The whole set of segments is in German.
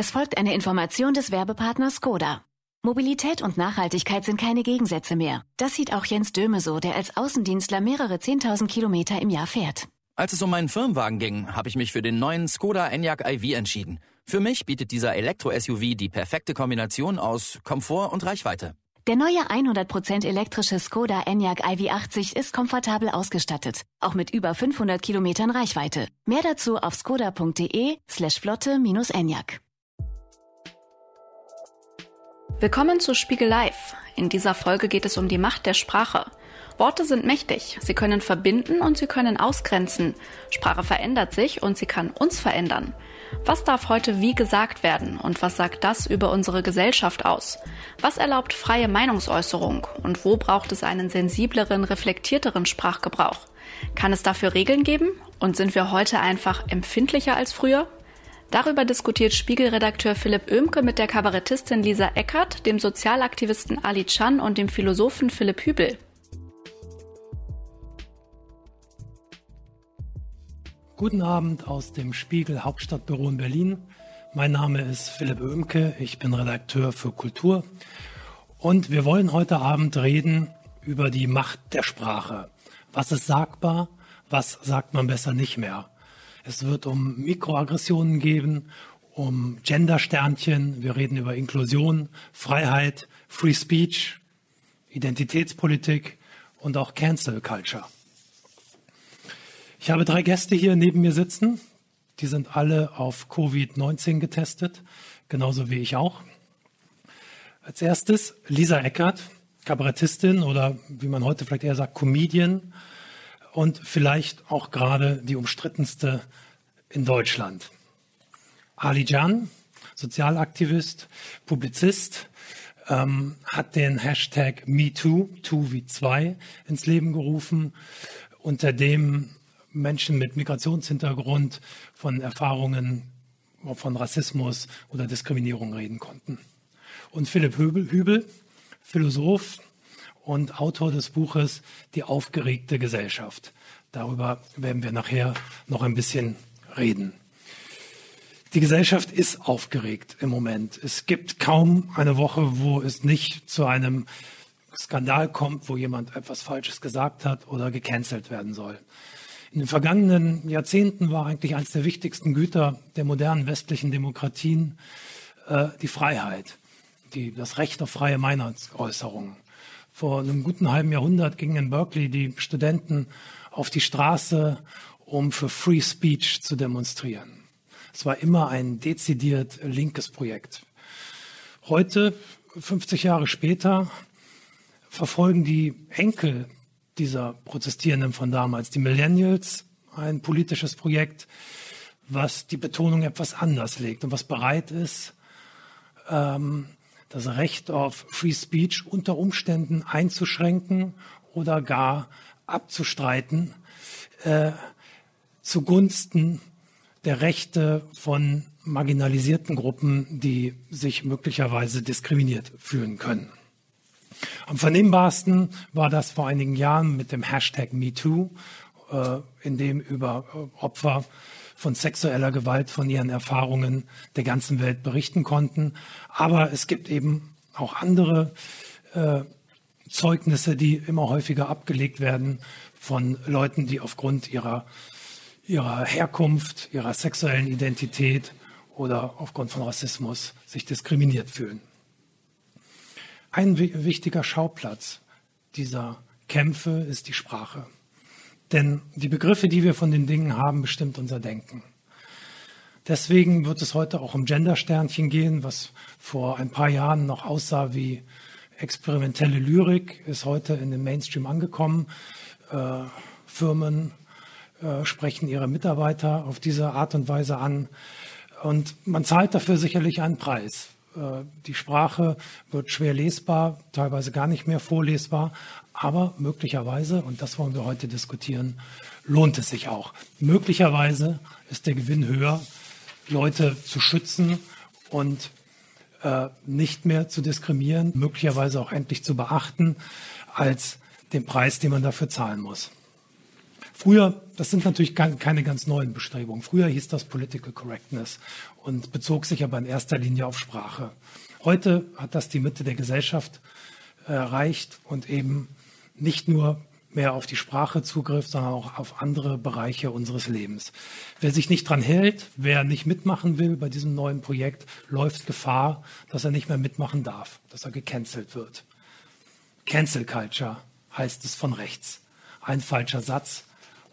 Es folgt eine Information des Werbepartners Skoda. Mobilität und Nachhaltigkeit sind keine Gegensätze mehr. Das sieht auch Jens Döme so, der als Außendienstler mehrere 10.000 Kilometer im Jahr fährt. Als es um meinen Firmenwagen ging, habe ich mich für den neuen Skoda Enyaq iV entschieden. Für mich bietet dieser Elektro-SUV die perfekte Kombination aus Komfort und Reichweite. Der neue 100% elektrische Skoda Enyaq iV80 ist komfortabel ausgestattet, auch mit über 500 Kilometern Reichweite. Mehr dazu auf skoda.de slash flotte-enyaq. Willkommen zu Spiegel Live. In dieser Folge geht es um die Macht der Sprache. Worte sind mächtig. Sie können verbinden und sie können ausgrenzen. Sprache verändert sich und sie kann uns verändern. Was darf heute wie gesagt werden und was sagt das über unsere Gesellschaft aus? Was erlaubt freie Meinungsäußerung und wo braucht es einen sensibleren, reflektierteren Sprachgebrauch? Kann es dafür Regeln geben und sind wir heute einfach empfindlicher als früher? Darüber diskutiert Spiegelredakteur Philipp Oemke mit der Kabarettistin Lisa Eckert, dem Sozialaktivisten Ali Chan und dem Philosophen Philipp Hübel. Guten Abend aus dem Spiegel Hauptstadtbüro in Berlin. Mein Name ist Philipp Oemke, ich bin Redakteur für Kultur und wir wollen heute Abend reden über die Macht der Sprache. Was ist sagbar, was sagt man besser nicht mehr? Es wird um Mikroaggressionen gehen, um Gendersternchen, wir reden über Inklusion, Freiheit, Free Speech, Identitätspolitik und auch Cancel Culture. Ich habe drei Gäste hier neben mir sitzen. Die sind alle auf Covid-19 getestet, genauso wie ich auch. Als erstes Lisa Eckert, Kabarettistin oder wie man heute vielleicht eher sagt, Comedian und vielleicht auch gerade die umstrittenste in Deutschland. Ali Jan, Sozialaktivist, Publizist, ähm, hat den Hashtag MeToo, two wie zwei, ins Leben gerufen, unter dem Menschen mit Migrationshintergrund von Erfahrungen von Rassismus oder Diskriminierung reden konnten. Und Philipp Hübel, Hübel Philosoph und Autor des Buches Die aufgeregte Gesellschaft. Darüber werden wir nachher noch ein bisschen reden. Die Gesellschaft ist aufgeregt im Moment. Es gibt kaum eine Woche, wo es nicht zu einem Skandal kommt, wo jemand etwas Falsches gesagt hat oder gecancelt werden soll. In den vergangenen Jahrzehnten war eigentlich eines der wichtigsten Güter der modernen westlichen Demokratien äh, die Freiheit, die, das Recht auf freie Meinungsäußerung. Vor einem guten halben Jahrhundert gingen in Berkeley die Studenten auf die Straße, um für Free Speech zu demonstrieren. Es war immer ein dezidiert linkes Projekt. Heute, 50 Jahre später, verfolgen die Enkel dieser Protestierenden von damals, die Millennials, ein politisches Projekt, was die Betonung etwas anders legt und was bereit ist, ähm, das Recht auf Free Speech unter Umständen einzuschränken oder gar abzustreiten äh, zugunsten der Rechte von marginalisierten Gruppen, die sich möglicherweise diskriminiert fühlen können. Am vernehmbarsten war das vor einigen Jahren mit dem Hashtag MeToo, äh, in dem über äh, Opfer von sexueller Gewalt, von ihren Erfahrungen der ganzen Welt berichten konnten. Aber es gibt eben auch andere äh, Zeugnisse, die immer häufiger abgelegt werden von Leuten, die aufgrund ihrer, ihrer Herkunft, ihrer sexuellen Identität oder aufgrund von Rassismus sich diskriminiert fühlen. Ein wichtiger Schauplatz dieser Kämpfe ist die Sprache. Denn die Begriffe, die wir von den Dingen haben, bestimmt unser Denken. Deswegen wird es heute auch um Gendersternchen gehen, was vor ein paar Jahren noch aussah wie experimentelle Lyrik, ist heute in den Mainstream angekommen. Äh, Firmen äh, sprechen ihre Mitarbeiter auf diese Art und Weise an. Und man zahlt dafür sicherlich einen Preis. Äh, die Sprache wird schwer lesbar, teilweise gar nicht mehr vorlesbar, aber möglicherweise, und das wollen wir heute diskutieren, lohnt es sich auch. Möglicherweise ist der Gewinn höher, Leute zu schützen und äh, nicht mehr zu diskriminieren, möglicherweise auch endlich zu beachten, als den Preis, den man dafür zahlen muss. Früher, das sind natürlich keine ganz neuen Bestrebungen. Früher hieß das Political Correctness und bezog sich aber in erster Linie auf Sprache. Heute hat das die Mitte der Gesellschaft erreicht und eben nicht nur mehr auf die Sprache Zugriff, sondern auch auf andere Bereiche unseres Lebens. Wer sich nicht dran hält, wer nicht mitmachen will bei diesem neuen Projekt, läuft Gefahr, dass er nicht mehr mitmachen darf, dass er gecancelt wird. Cancel Culture heißt es von rechts. Ein falscher Satz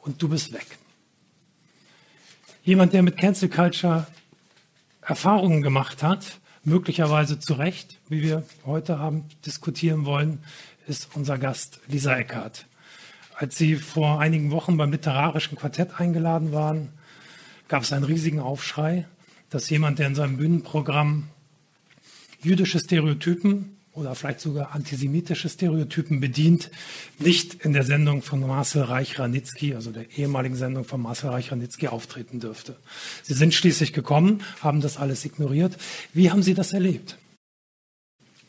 und du bist weg. Jemand, der mit Cancel Culture Erfahrungen gemacht hat, möglicherweise zu Recht, wie wir heute Abend diskutieren wollen, ist unser Gast Lisa Eckhardt. Als Sie vor einigen Wochen beim Literarischen Quartett eingeladen waren, gab es einen riesigen Aufschrei, dass jemand, der in seinem Bühnenprogramm jüdische Stereotypen oder vielleicht sogar antisemitische Stereotypen bedient, nicht in der Sendung von Marcel Reich-Ranitzky, also der ehemaligen Sendung von Marcel Reich-Ranitzky, auftreten dürfte. Sie sind schließlich gekommen, haben das alles ignoriert. Wie haben Sie das erlebt?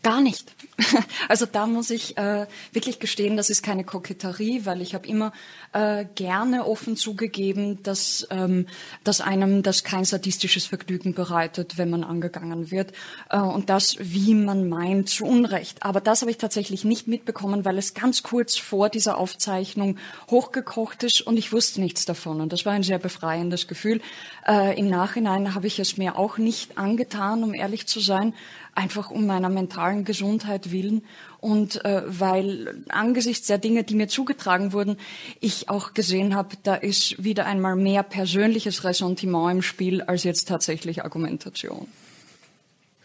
Gar nicht. Also da muss ich äh, wirklich gestehen, das ist keine Koketterie, weil ich habe immer äh, gerne offen zugegeben, dass, ähm, dass einem das kein sadistisches Vergnügen bereitet, wenn man angegangen wird. Äh, und das, wie man meint, zu Unrecht. Aber das habe ich tatsächlich nicht mitbekommen, weil es ganz kurz vor dieser Aufzeichnung hochgekocht ist und ich wusste nichts davon. Und das war ein sehr befreiendes Gefühl. Äh, Im Nachhinein habe ich es mir auch nicht angetan, um ehrlich zu sein einfach um meiner mentalen Gesundheit willen und äh, weil angesichts der Dinge, die mir zugetragen wurden, ich auch gesehen habe, da ist wieder einmal mehr persönliches Ressentiment im Spiel als jetzt tatsächlich Argumentation.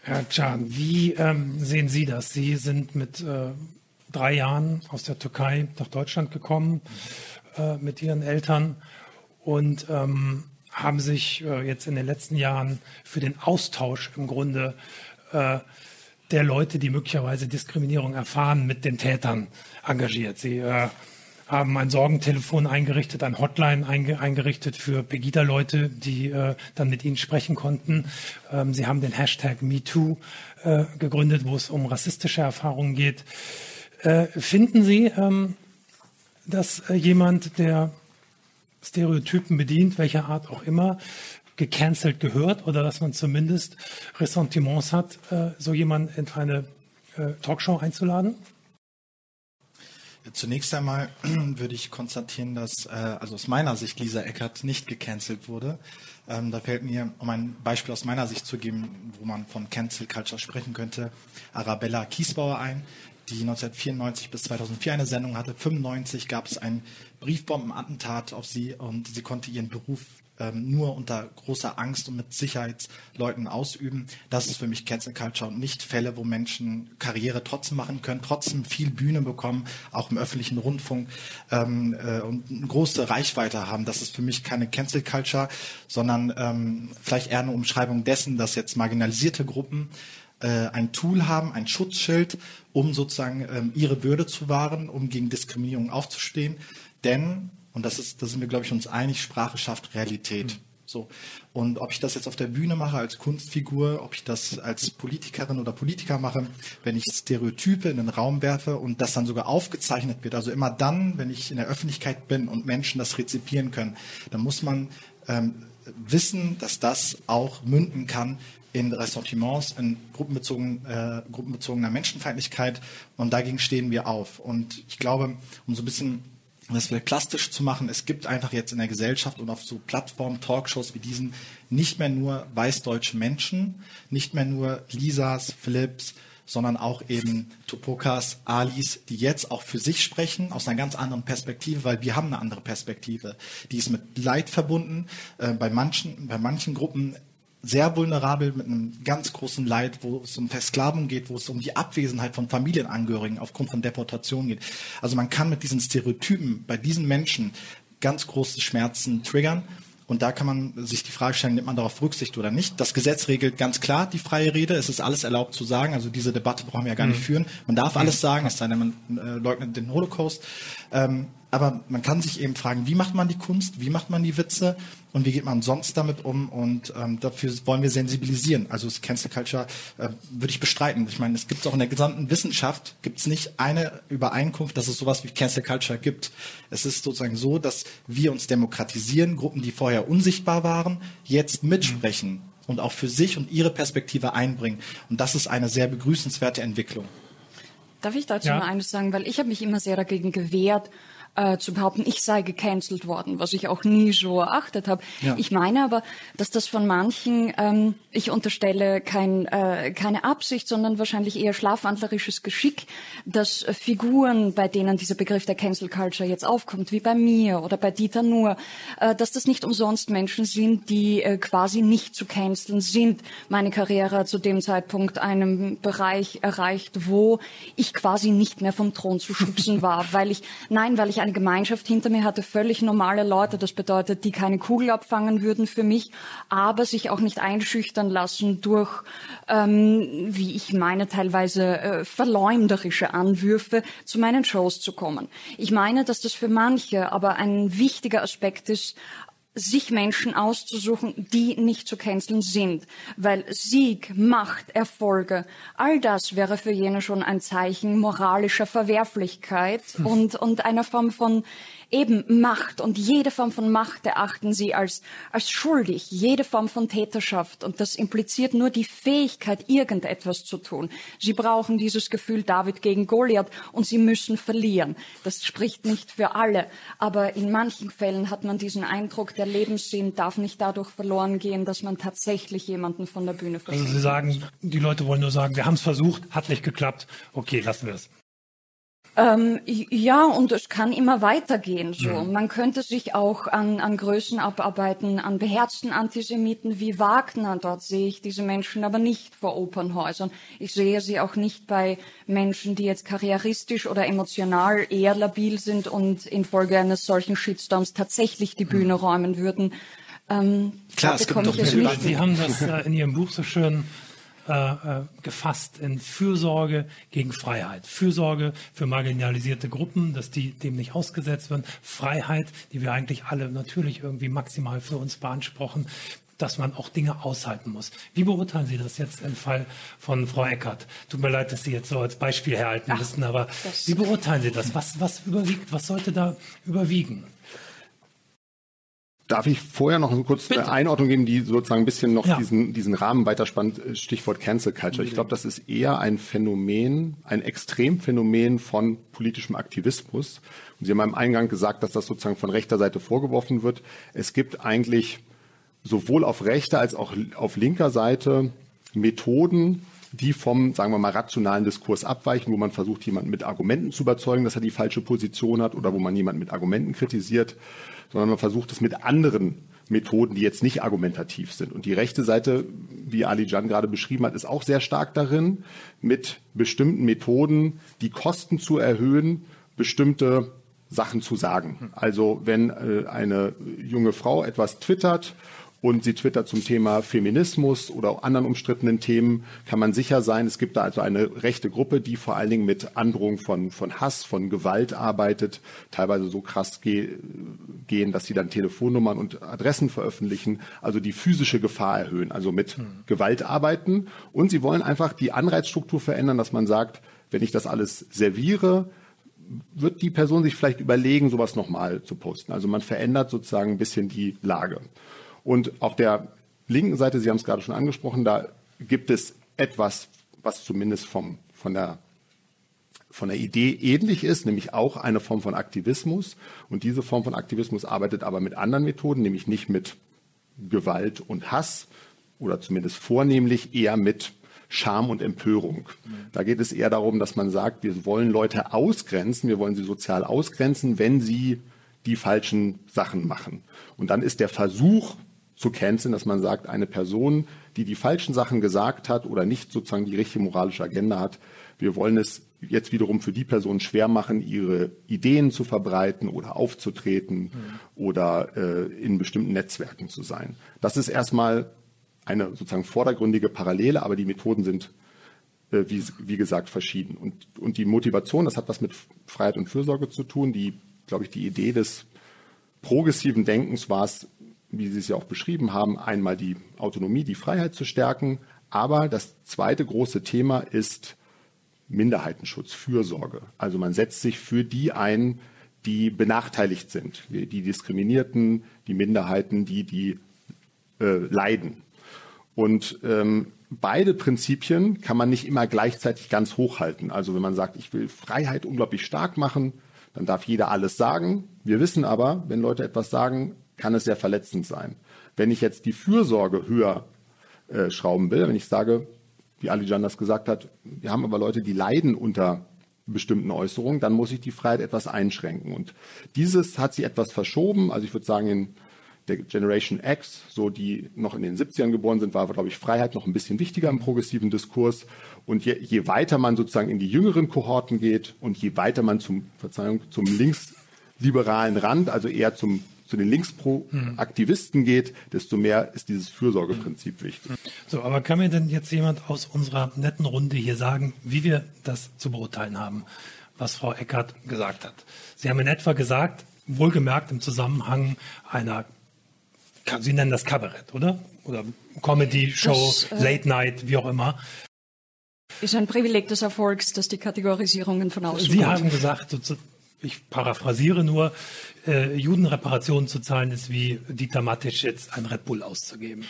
Herr Can, wie ähm, sehen Sie das? Sie sind mit äh, drei Jahren aus der Türkei nach Deutschland gekommen äh, mit Ihren Eltern und ähm, haben sich äh, jetzt in den letzten Jahren für den Austausch im Grunde äh, der Leute, die möglicherweise Diskriminierung erfahren, mit den Tätern engagiert. Sie äh, haben ein Sorgentelefon eingerichtet, ein Hotline einge eingerichtet für Pegida-Leute, die äh, dann mit ihnen sprechen konnten. Ähm, sie haben den Hashtag MeToo äh, gegründet, wo es um rassistische Erfahrungen geht. Äh, finden Sie, ähm, dass äh, jemand, der Stereotypen bedient, welcher Art auch immer, gecancelt gehört oder dass man zumindest Ressentiments hat, äh, so jemanden in eine äh, Talkshow einzuladen? Zunächst einmal würde ich konstatieren, dass äh, also aus meiner Sicht Lisa Eckert nicht gecancelt wurde. Ähm, da fällt mir, um ein Beispiel aus meiner Sicht zu geben, wo man von Cancel Culture sprechen könnte, Arabella Kiesbauer ein, die 1994 bis 2004 eine Sendung hatte. 1995 gab es ein Briefbombenattentat auf sie und sie konnte ihren Beruf ähm, nur unter großer Angst und mit Sicherheitsleuten ausüben. Das ist für mich Cancel Culture und nicht Fälle, wo Menschen Karriere trotzdem machen können, trotzdem viel Bühne bekommen, auch im öffentlichen Rundfunk ähm, äh, und eine große Reichweite haben. Das ist für mich keine Cancel Culture, sondern ähm, vielleicht eher eine Umschreibung dessen, dass jetzt marginalisierte Gruppen äh, ein Tool haben, ein Schutzschild, um sozusagen ähm, ihre Würde zu wahren, um gegen Diskriminierung aufzustehen. Denn und das ist, da sind wir, glaube ich, uns einig, Sprache schafft Realität. Mhm. So. Und ob ich das jetzt auf der Bühne mache als Kunstfigur, ob ich das als Politikerin oder Politiker mache, wenn ich Stereotype in den Raum werfe und das dann sogar aufgezeichnet wird, also immer dann, wenn ich in der Öffentlichkeit bin und Menschen das rezipieren können, dann muss man ähm, wissen, dass das auch münden kann in Ressentiments, in gruppenbezogen, äh, gruppenbezogener Menschenfeindlichkeit und dagegen stehen wir auf. Und ich glaube, um so ein bisschen um das vielleicht plastisch zu machen, es gibt einfach jetzt in der Gesellschaft und auf so Plattformen, Talkshows wie diesen nicht mehr nur weißdeutsche Menschen, nicht mehr nur Lisas, Philips, sondern auch eben Tupokas, Alis, die jetzt auch für sich sprechen, aus einer ganz anderen Perspektive, weil wir haben eine andere Perspektive. Die ist mit Leid verbunden. Äh, bei, manchen, bei manchen Gruppen sehr vulnerabel mit einem ganz großen Leid, wo es um Versklavung geht, wo es um die Abwesenheit von Familienangehörigen aufgrund von Deportation geht. Also man kann mit diesen Stereotypen bei diesen Menschen ganz große Schmerzen triggern. Und da kann man sich die Frage stellen, nimmt man darauf Rücksicht oder nicht? Das Gesetz regelt ganz klar die freie Rede. Es ist alles erlaubt zu sagen. Also diese Debatte brauchen wir ja gar nicht mhm. führen. Man darf mhm. alles sagen, es sei denn, man äh, leugnet den Holocaust. Ähm, aber man kann sich eben fragen, wie macht man die Kunst, wie macht man die Witze und wie geht man sonst damit um und ähm, dafür wollen wir sensibilisieren. Also das Cancel Culture äh, würde ich bestreiten. Ich meine, es gibt auch in der gesamten Wissenschaft gibt es nicht eine Übereinkunft, dass es sowas wie Cancel Culture gibt. Es ist sozusagen so, dass wir uns demokratisieren, Gruppen, die vorher unsichtbar waren, jetzt mitsprechen. Mhm. Und auch für sich und ihre Perspektive einbringen. Und das ist eine sehr begrüßenswerte Entwicklung. Darf ich dazu ja. mal eines sagen? Weil ich habe mich immer sehr dagegen gewehrt, äh, zu behaupten, ich sei gecancelt worden, was ich auch nie so erachtet habe. Ja. Ich meine aber, dass das von manchen, ähm, ich unterstelle kein, äh, keine Absicht, sondern wahrscheinlich eher schlafwandlerisches Geschick, dass äh, Figuren, bei denen dieser Begriff der Cancel Culture jetzt aufkommt, wie bei mir oder bei Dieter Nuhr, äh, dass das nicht umsonst Menschen sind, die äh, quasi nicht zu canceln sind. Meine Karriere hat zu dem Zeitpunkt einen Bereich erreicht, wo ich quasi nicht mehr vom Thron zu schubsen war, weil ich, nein, weil ich eine Gemeinschaft hinter mir hatte, völlig normale Leute. Das bedeutet, die keine Kugel abfangen würden für mich, aber sich auch nicht einschüchtern lassen durch, ähm, wie ich meine, teilweise äh, verleumderische Anwürfe zu meinen Shows zu kommen. Ich meine, dass das für manche aber ein wichtiger Aspekt ist, sich Menschen auszusuchen, die nicht zu canceln sind. Weil Sieg, Macht, Erfolge, all das wäre für jene schon ein Zeichen moralischer Verwerflichkeit hm. und, und einer Form von eben Macht und jede Form von Macht erachten sie als, als schuldig, jede Form von Täterschaft. Und das impliziert nur die Fähigkeit, irgendetwas zu tun. Sie brauchen dieses Gefühl David gegen Goliath und sie müssen verlieren. Das spricht nicht für alle. Aber in manchen Fällen hat man diesen Eindruck, der Lebenssinn darf nicht dadurch verloren gehen, dass man tatsächlich jemanden von der Bühne verschwindet. Also Sie sagen, die Leute wollen nur sagen, wir haben es versucht, hat nicht geklappt. Okay, lassen wir es. Ähm, ja, und es kann immer weitergehen. So, mhm. man könnte sich auch an, an Größen abarbeiten, an beherzten Antisemiten wie Wagner. Dort sehe ich diese Menschen aber nicht vor Opernhäusern. Ich sehe sie auch nicht bei Menschen, die jetzt karrieristisch oder emotional eher labil sind und infolge eines solchen Shitstorms tatsächlich die Bühne mhm. räumen würden. Ähm, Klar, es gibt doch nicht. Sie haben das äh, in Ihrem Buch so schön äh, äh, gefasst in Fürsorge gegen Freiheit. Fürsorge für marginalisierte Gruppen, dass die dem nicht ausgesetzt werden. Freiheit, die wir eigentlich alle natürlich irgendwie maximal für uns beanspruchen dass man auch Dinge aushalten muss. Wie beurteilen Sie das jetzt im Fall von Frau Eckert? Tut mir leid, dass Sie jetzt so als Beispiel herhalten müssen, aber wie beurteilen Sie das? Was, was überwiegt? Was sollte da überwiegen? Darf ich vorher noch eine kurze Bitte. Einordnung geben, die sozusagen ein bisschen noch ja. diesen, diesen Rahmen weiterspannt, Stichwort Cancel Culture. Ich glaube, das ist eher ein Phänomen, ein Extremphänomen von politischem Aktivismus. Und Sie haben im Eingang gesagt, dass das sozusagen von rechter Seite vorgeworfen wird. Es gibt eigentlich sowohl auf rechter als auch auf linker Seite Methoden, die vom, sagen wir mal, rationalen Diskurs abweichen, wo man versucht, jemanden mit Argumenten zu überzeugen, dass er die falsche Position hat oder wo man jemanden mit Argumenten kritisiert sondern man versucht es mit anderen Methoden, die jetzt nicht argumentativ sind. Und die rechte Seite, wie Ali Jan gerade beschrieben hat, ist auch sehr stark darin, mit bestimmten Methoden die Kosten zu erhöhen, bestimmte Sachen zu sagen. Also wenn äh, eine junge Frau etwas twittert und sie twittert zum Thema Feminismus oder auch anderen umstrittenen Themen, kann man sicher sein, es gibt da also eine rechte Gruppe, die vor allen Dingen mit Androhung von, von Hass, von Gewalt arbeitet, teilweise so krass ge gehen, dass sie dann Telefonnummern und Adressen veröffentlichen, also die physische Gefahr erhöhen, also mit mhm. Gewalt arbeiten. Und sie wollen einfach die Anreizstruktur verändern, dass man sagt, wenn ich das alles serviere, wird die Person sich vielleicht überlegen, sowas nochmal zu posten. Also man verändert sozusagen ein bisschen die Lage. Und auf der linken Seite, Sie haben es gerade schon angesprochen, da gibt es etwas, was zumindest vom, von, der, von der Idee ähnlich ist, nämlich auch eine Form von Aktivismus. Und diese Form von Aktivismus arbeitet aber mit anderen Methoden, nämlich nicht mit Gewalt und Hass oder zumindest vornehmlich eher mit Scham und Empörung. Da geht es eher darum, dass man sagt, wir wollen Leute ausgrenzen, wir wollen sie sozial ausgrenzen, wenn sie die falschen Sachen machen. Und dann ist der Versuch, zu canceln, dass man sagt, eine Person, die die falschen Sachen gesagt hat oder nicht sozusagen die richtige moralische Agenda hat, wir wollen es jetzt wiederum für die Person schwer machen, ihre Ideen zu verbreiten oder aufzutreten mhm. oder äh, in bestimmten Netzwerken zu sein. Das ist erstmal eine sozusagen vordergründige Parallele, aber die Methoden sind, äh, wie, wie gesagt, verschieden. Und, und die Motivation, das hat was mit Freiheit und Fürsorge zu tun. Die glaube ich, die Idee des progressiven Denkens war es, wie Sie es ja auch beschrieben haben, einmal die Autonomie, die Freiheit zu stärken. Aber das zweite große Thema ist Minderheitenschutz, Fürsorge. Also man setzt sich für die ein, die benachteiligt sind, die Diskriminierten, die Minderheiten, die, die äh, leiden. Und ähm, beide Prinzipien kann man nicht immer gleichzeitig ganz hochhalten. Also wenn man sagt, ich will Freiheit unglaublich stark machen, dann darf jeder alles sagen. Wir wissen aber, wenn Leute etwas sagen, kann es sehr verletzend sein. Wenn ich jetzt die Fürsorge höher äh, schrauben will, wenn ich sage, wie Ali Jan das gesagt hat, wir haben aber Leute, die leiden unter bestimmten Äußerungen, dann muss ich die Freiheit etwas einschränken. Und dieses hat sich etwas verschoben. Also ich würde sagen, in der Generation X, so die noch in den 70ern geboren sind, war, glaube ich, Freiheit noch ein bisschen wichtiger im progressiven Diskurs. Und je, je weiter man sozusagen in die jüngeren Kohorten geht und je weiter man zum, Verzeihung, zum linksliberalen Rand, also eher zum zu den Linkspro-Aktivisten geht, desto mehr ist dieses Fürsorgeprinzip wichtig. So, aber kann mir denn jetzt jemand aus unserer netten Runde hier sagen, wie wir das zu beurteilen haben, was Frau Eckert gesagt hat? Sie haben in etwa gesagt, wohlgemerkt im Zusammenhang einer, Sie nennen das Kabarett, oder? Oder Comedy-Show, äh, Late Night, wie auch immer. Ist ein Privileg des Erfolgs, dass die Kategorisierungen von außen Sie haben gesagt, ich paraphrasiere nur, äh, Judenreparationen zu zahlen ist wie Dieter Mattisch jetzt ein Red Bull auszugeben.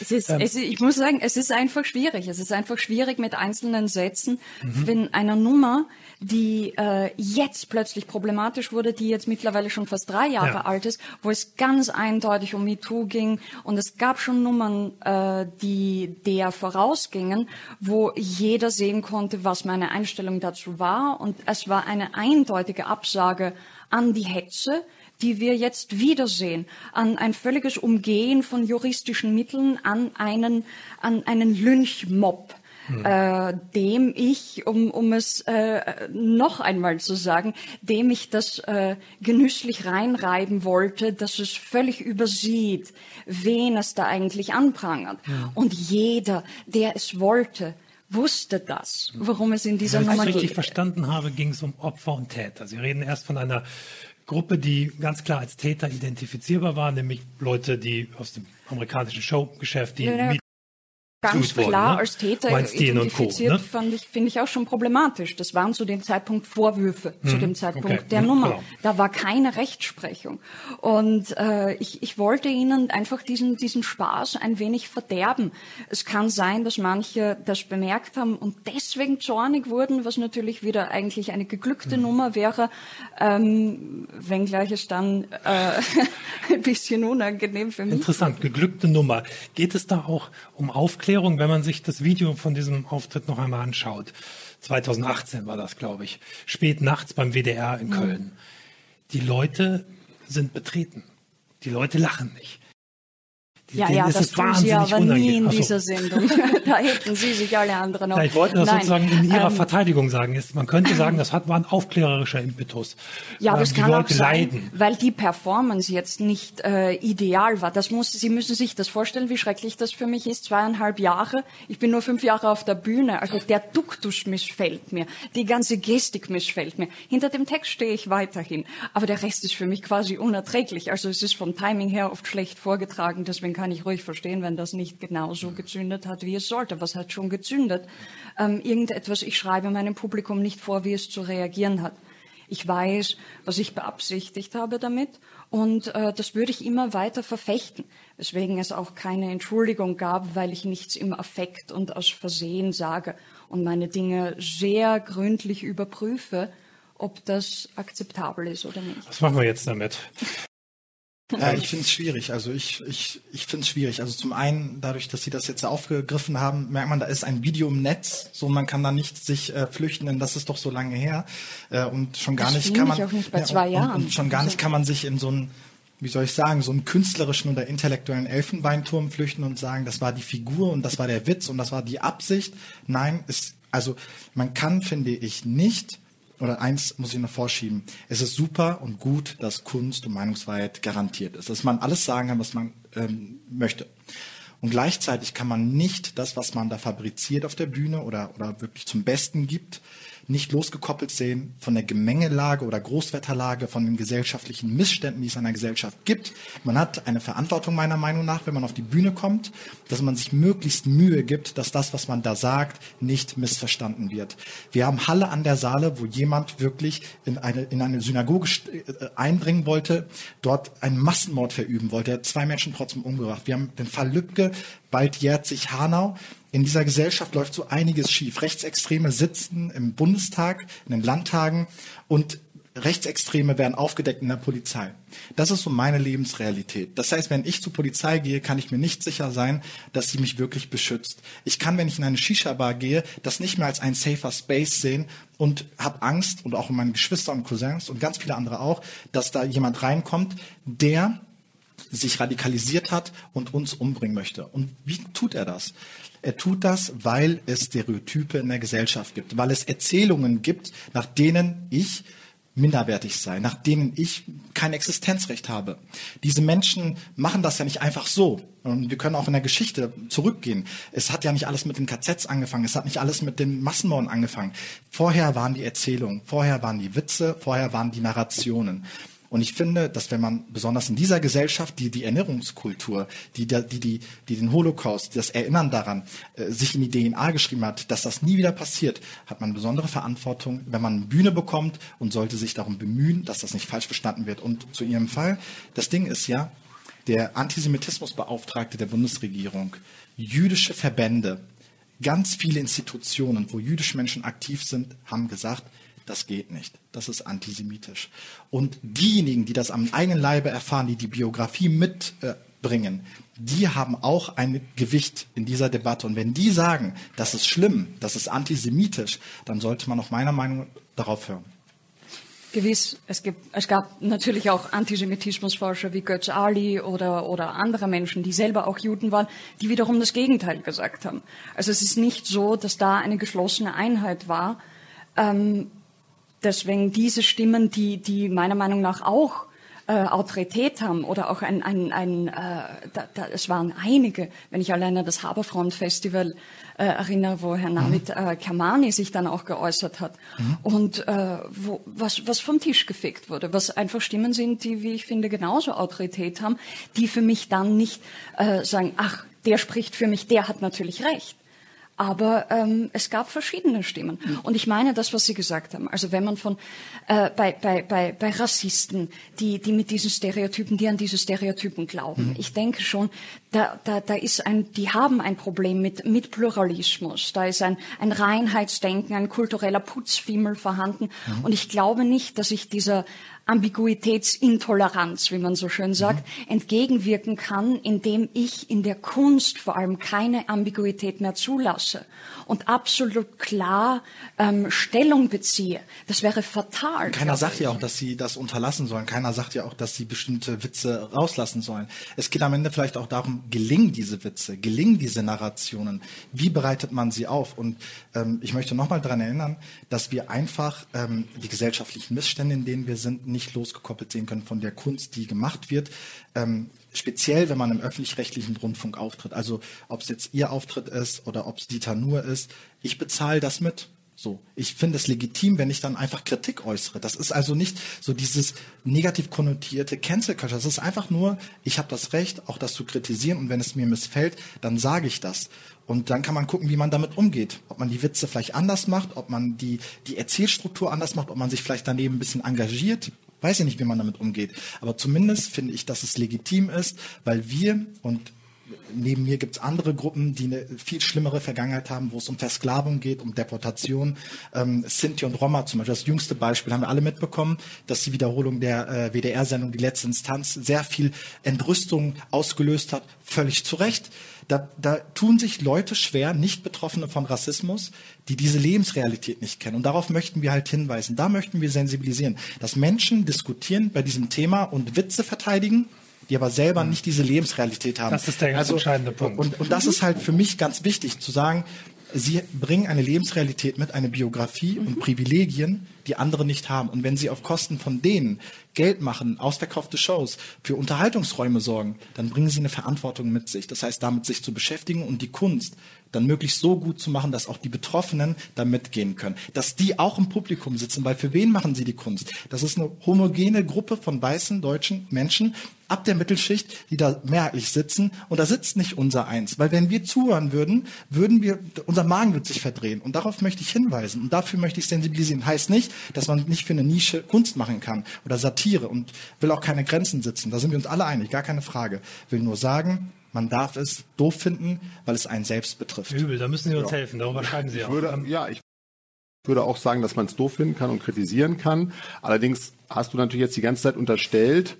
Es ist, ähm, es, ich muss sagen, es ist einfach schwierig. Es ist einfach schwierig mit einzelnen Sätzen, mhm. wenn einer Nummer, die äh, jetzt plötzlich problematisch wurde, die jetzt mittlerweile schon fast drei Jahre ja. alt ist, wo es ganz eindeutig um MeToo ging und es gab schon Nummern, äh, die der vorausgingen, wo jeder sehen konnte, was meine Einstellung dazu war und es war eine eindeutige Absage an die Hetze, die wir jetzt wiedersehen, an ein völliges Umgehen von juristischen Mitteln, an einen, an einen Lynchmob. Hm. Äh, dem ich, um, um es äh, noch einmal zu sagen, dem ich das äh, genüsslich reinreiben wollte, dass es völlig übersieht, wen es da eigentlich anprangert. Ja. Und jeder, der es wollte, wusste das, worum es in dieser Wenn Nummer geht. Wenn ich richtig verstanden habe, ging es um Opfer und Täter. Sie reden erst von einer Gruppe, die ganz klar als Täter identifizierbar war, nämlich Leute, die aus dem amerikanischen Showgeschäft, die ja, ganz klar worden, ne? als Täter Weinstein identifiziert, Co, ne? fand ich, finde ich auch schon problematisch. Das waren zu dem Zeitpunkt Vorwürfe, mhm. zu dem Zeitpunkt okay. der mhm. Nummer. Genau. Da war keine Rechtsprechung. Und äh, ich, ich wollte Ihnen einfach diesen, diesen Spaß ein wenig verderben. Es kann sein, dass manche das bemerkt haben und deswegen zornig wurden, was natürlich wieder eigentlich eine geglückte mhm. Nummer wäre, ähm, wenngleich es dann äh, ein bisschen unangenehm für mich. Interessant, geglückte Nummer. Geht es da auch um Aufklärung? Erklärung, wenn man sich das Video von diesem Auftritt noch einmal anschaut. 2018 war das, glaube ich. Spät nachts beim WDR in Köln. Die Leute sind betreten. Die Leute lachen nicht. Ja, ja, das tun Sie aber nie in dieser Sendung. da hätten Sie sich alle anderen auch. Ja, ich wollte das Nein. sozusagen in Ihrer ähm, Verteidigung sagen. Ist, man könnte sagen, das hat, war ein aufklärerischer Impetus. Ja, aber ähm, es kann Leute auch sein, leiden. weil die Performance jetzt nicht äh, ideal war. Das muss, Sie müssen sich das vorstellen, wie schrecklich das für mich ist. Zweieinhalb Jahre. Ich bin nur fünf Jahre auf der Bühne. Also der Duktus missfällt mir. Die ganze Gestik missfällt mir. Hinter dem Text stehe ich weiterhin. Aber der Rest ist für mich quasi unerträglich. Also es ist vom Timing her oft schlecht vorgetragen. Deswegen kann ich ruhig verstehen, wenn das nicht genauso gezündet hat, wie es sollte. Was hat schon gezündet? Ähm, irgendetwas, ich schreibe meinem Publikum nicht vor, wie es zu reagieren hat. Ich weiß, was ich beabsichtigt habe damit und äh, das würde ich immer weiter verfechten, weswegen es auch keine Entschuldigung gab, weil ich nichts im Affekt und aus Versehen sage und meine Dinge sehr gründlich überprüfe, ob das akzeptabel ist oder nicht. Was machen wir jetzt damit? Äh, ich finde es schwierig. Also ich, ich, ich finde es schwierig. Also zum einen, dadurch, dass Sie das jetzt aufgegriffen haben, merkt man, da ist ein Video im Netz, so man kann da nicht sich äh, flüchten, denn das ist doch so lange her. Äh, und schon gar das nicht kann man. Auch nicht bei zwei ja, Jahren. Und, und schon gar nicht kann man sich in so einen wie soll ich sagen, so einen künstlerischen oder intellektuellen Elfenbeinturm flüchten und sagen, das war die Figur und das war der Witz und das war die Absicht. Nein, ist, also man kann, finde ich, nicht oder eins muss ich noch vorschieben. Es ist super und gut, dass Kunst und Meinungsfreiheit garantiert ist, dass man alles sagen kann, was man ähm, möchte. Und gleichzeitig kann man nicht das, was man da fabriziert auf der Bühne oder, oder wirklich zum Besten gibt, nicht losgekoppelt sehen von der Gemengelage oder Großwetterlage, von den gesellschaftlichen Missständen, die es in einer Gesellschaft gibt. Man hat eine Verantwortung meiner Meinung nach, wenn man auf die Bühne kommt, dass man sich möglichst Mühe gibt, dass das, was man da sagt, nicht missverstanden wird. Wir haben Halle an der Saale, wo jemand wirklich in eine, in eine Synagoge äh, einbringen wollte, dort einen Massenmord verüben wollte. Zwei Menschen trotzdem umgebracht. Wir haben den Fall Lübcke, bald jährt sich Hanau. In dieser Gesellschaft läuft so einiges schief. Rechtsextreme sitzen im Bundestag, in den Landtagen und Rechtsextreme werden aufgedeckt in der Polizei. Das ist so meine Lebensrealität. Das heißt, wenn ich zur Polizei gehe, kann ich mir nicht sicher sein, dass sie mich wirklich beschützt. Ich kann, wenn ich in eine Shisha-Bar gehe, das nicht mehr als ein safer Space sehen und habe Angst, und auch meine Geschwister und Cousins und ganz viele andere auch, dass da jemand reinkommt, der sich radikalisiert hat und uns umbringen möchte. Und wie tut er das? Er tut das, weil es Stereotype in der Gesellschaft gibt, weil es Erzählungen gibt, nach denen ich minderwertig sei, nach denen ich kein Existenzrecht habe. Diese Menschen machen das ja nicht einfach so. Und wir können auch in der Geschichte zurückgehen. Es hat ja nicht alles mit den KZs angefangen, es hat nicht alles mit den Massenmorden angefangen. Vorher waren die Erzählungen, vorher waren die Witze, vorher waren die Narrationen. Und ich finde, dass wenn man besonders in dieser Gesellschaft, die die Erinnerungskultur, die, die, die, die den Holocaust, das Erinnern daran, äh, sich in die DNA geschrieben hat, dass das nie wieder passiert, hat man besondere Verantwortung, wenn man eine Bühne bekommt und sollte sich darum bemühen, dass das nicht falsch verstanden wird. Und zu Ihrem Fall, das Ding ist ja, der Antisemitismusbeauftragte der Bundesregierung, jüdische Verbände, ganz viele Institutionen, wo jüdische Menschen aktiv sind, haben gesagt, das geht nicht. Das ist antisemitisch. Und diejenigen, die das am eigenen Leibe erfahren, die die Biografie mitbringen, die haben auch ein Gewicht in dieser Debatte. Und wenn die sagen, das ist schlimm, das ist antisemitisch, dann sollte man auch meiner Meinung darauf hören. Gewiss, es, gibt, es gab natürlich auch Antisemitismusforscher wie Götz Ali oder, oder andere Menschen, die selber auch Juden waren, die wiederum das Gegenteil gesagt haben. Also es ist nicht so, dass da eine geschlossene Einheit war. Ähm, deswegen diese Stimmen, die, die meiner Meinung nach auch äh, Autorität haben oder auch ein, ein, ein äh, da, da, es waren einige, wenn ich alleine das Haberfront Festival äh, erinnere, wo Herr Navid mhm. äh, Kamani sich dann auch geäußert hat mhm. und äh, wo, was, was vom Tisch gefickt wurde, was einfach Stimmen sind, die, wie ich finde, genauso Autorität haben, die für mich dann nicht äh, sagen, ach, der spricht für mich, der hat natürlich recht aber ähm, es gab verschiedene Stimmen. Und ich meine das, was Sie gesagt haben. Also wenn man von äh, bei, bei, bei, bei Rassisten, die, die mit diesen Stereotypen, die an diese Stereotypen glauben, mhm. ich denke schon, da, da, da ist ein, die haben ein Problem mit, mit Pluralismus. Da ist ein, ein Reinheitsdenken, ein kultureller Putzfimmel vorhanden. Mhm. Und ich glaube nicht, dass ich dieser Ambiguitätsintoleranz, wie man so schön sagt, mhm. entgegenwirken kann, indem ich in der Kunst vor allem keine Ambiguität mehr zulasse und absolut klar ähm, Stellung beziehe. Das wäre fatal. Keiner sagt ja auch, dass sie das unterlassen sollen. Keiner sagt ja auch, dass sie bestimmte Witze rauslassen sollen. Es geht am Ende vielleicht auch darum, gelingen diese Witze, gelingen diese Narrationen? Wie bereitet man sie auf? Und ähm, ich möchte nochmal daran erinnern, dass wir einfach ähm, die gesellschaftlichen Missstände, in denen wir sind, nicht losgekoppelt sehen können von der Kunst, die gemacht wird. Ähm, speziell, wenn man im öffentlich-rechtlichen Rundfunk auftritt. Also ob es jetzt Ihr Auftritt ist oder ob es Dieter Nuhr ist, ich bezahle das mit. So, ich finde es legitim, wenn ich dann einfach Kritik äußere. Das ist also nicht so dieses negativ konnotierte Cancel Culture. Das ist einfach nur, ich habe das Recht, auch das zu kritisieren und wenn es mir missfällt, dann sage ich das. Und dann kann man gucken, wie man damit umgeht. Ob man die Witze vielleicht anders macht, ob man die, die Erzählstruktur anders macht, ob man sich vielleicht daneben ein bisschen engagiert. Weiß ich nicht, wie man damit umgeht. Aber zumindest finde ich, dass es legitim ist, weil wir und neben mir gibt es andere Gruppen, die eine viel schlimmere Vergangenheit haben, wo es um Versklavung geht, um Deportation. Ähm, Sinti und Roma zum Beispiel, das jüngste Beispiel, haben wir alle mitbekommen, dass die Wiederholung der äh, WDR-Sendung, die letzte Instanz, sehr viel Entrüstung ausgelöst hat, völlig zu Recht. Da, da tun sich Leute schwer, nicht Betroffene von Rassismus, die diese Lebensrealität nicht kennen. Und darauf möchten wir halt hinweisen. Da möchten wir sensibilisieren, dass Menschen diskutieren bei diesem Thema und Witze verteidigen, die aber selber mhm. nicht diese Lebensrealität haben. Das ist der ganz also, entscheidende Punkt. Und, und das ist halt für mich ganz wichtig zu sagen, sie bringen eine Lebensrealität mit, eine Biografie mhm. und Privilegien, die andere nicht haben. Und wenn sie auf Kosten von denen Geld machen, ausverkaufte Shows, für Unterhaltungsräume sorgen, dann bringen sie eine Verantwortung mit sich. Das heißt, damit sich zu beschäftigen und die Kunst dann möglichst so gut zu machen, dass auch die Betroffenen da mitgehen können. Dass die auch im Publikum sitzen, weil für wen machen sie die Kunst? Das ist eine homogene Gruppe von weißen deutschen Menschen ab der Mittelschicht, die da mehrheitlich sitzen. Und da sitzt nicht unser Eins. Weil wenn wir zuhören würden, würden wir, unser Magen wird sich verdrehen. Und darauf möchte ich hinweisen. Und dafür möchte ich sensibilisieren. Heißt nicht, dass man nicht für eine Nische Kunst machen kann oder Satire und will auch keine Grenzen sitzen. Da sind wir uns alle einig, gar keine Frage. Will nur sagen, man darf es doof finden, weil es einen selbst betrifft. Übel, da müssen Sie uns ja. helfen. Darüber schreiben Sie ich auch. Würde, ja, ich würde auch sagen, dass man es doof finden kann und kritisieren kann. Allerdings hast du natürlich jetzt die ganze Zeit unterstellt,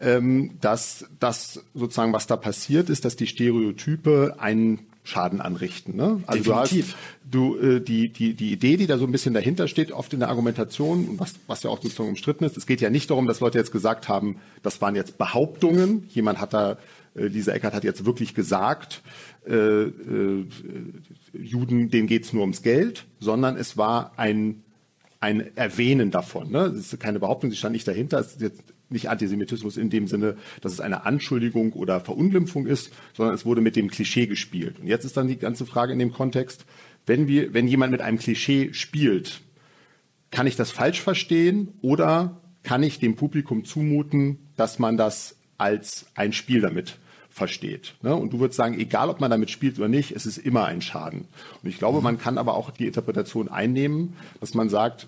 ähm, dass das sozusagen, was da passiert ist, dass die Stereotype einen Schaden anrichten. Ne? Also Definitiv. du hast du äh, die die die Idee, die da so ein bisschen dahinter steht, oft in der Argumentation, was was ja auch sozusagen umstritten ist. Es geht ja nicht darum, dass Leute jetzt gesagt haben, das waren jetzt Behauptungen. Jemand hat da äh, Lisa Eckert hat jetzt wirklich gesagt, äh, äh, Juden, denen geht's nur ums Geld, sondern es war ein, ein Erwähnen davon. Ne? Es ist keine Behauptung, sie stand nicht dahinter. Es ist jetzt nicht Antisemitismus in dem Sinne, dass es eine Anschuldigung oder Verunglimpfung ist, sondern es wurde mit dem Klischee gespielt. Und jetzt ist dann die ganze Frage in dem Kontext, wenn wir, wenn jemand mit einem Klischee spielt, kann ich das falsch verstehen oder kann ich dem Publikum zumuten, dass man das als ein Spiel damit versteht. Ne? Und du würdest sagen, egal ob man damit spielt oder nicht, es ist immer ein Schaden. Und ich glaube, man kann aber auch die Interpretation einnehmen, dass man sagt,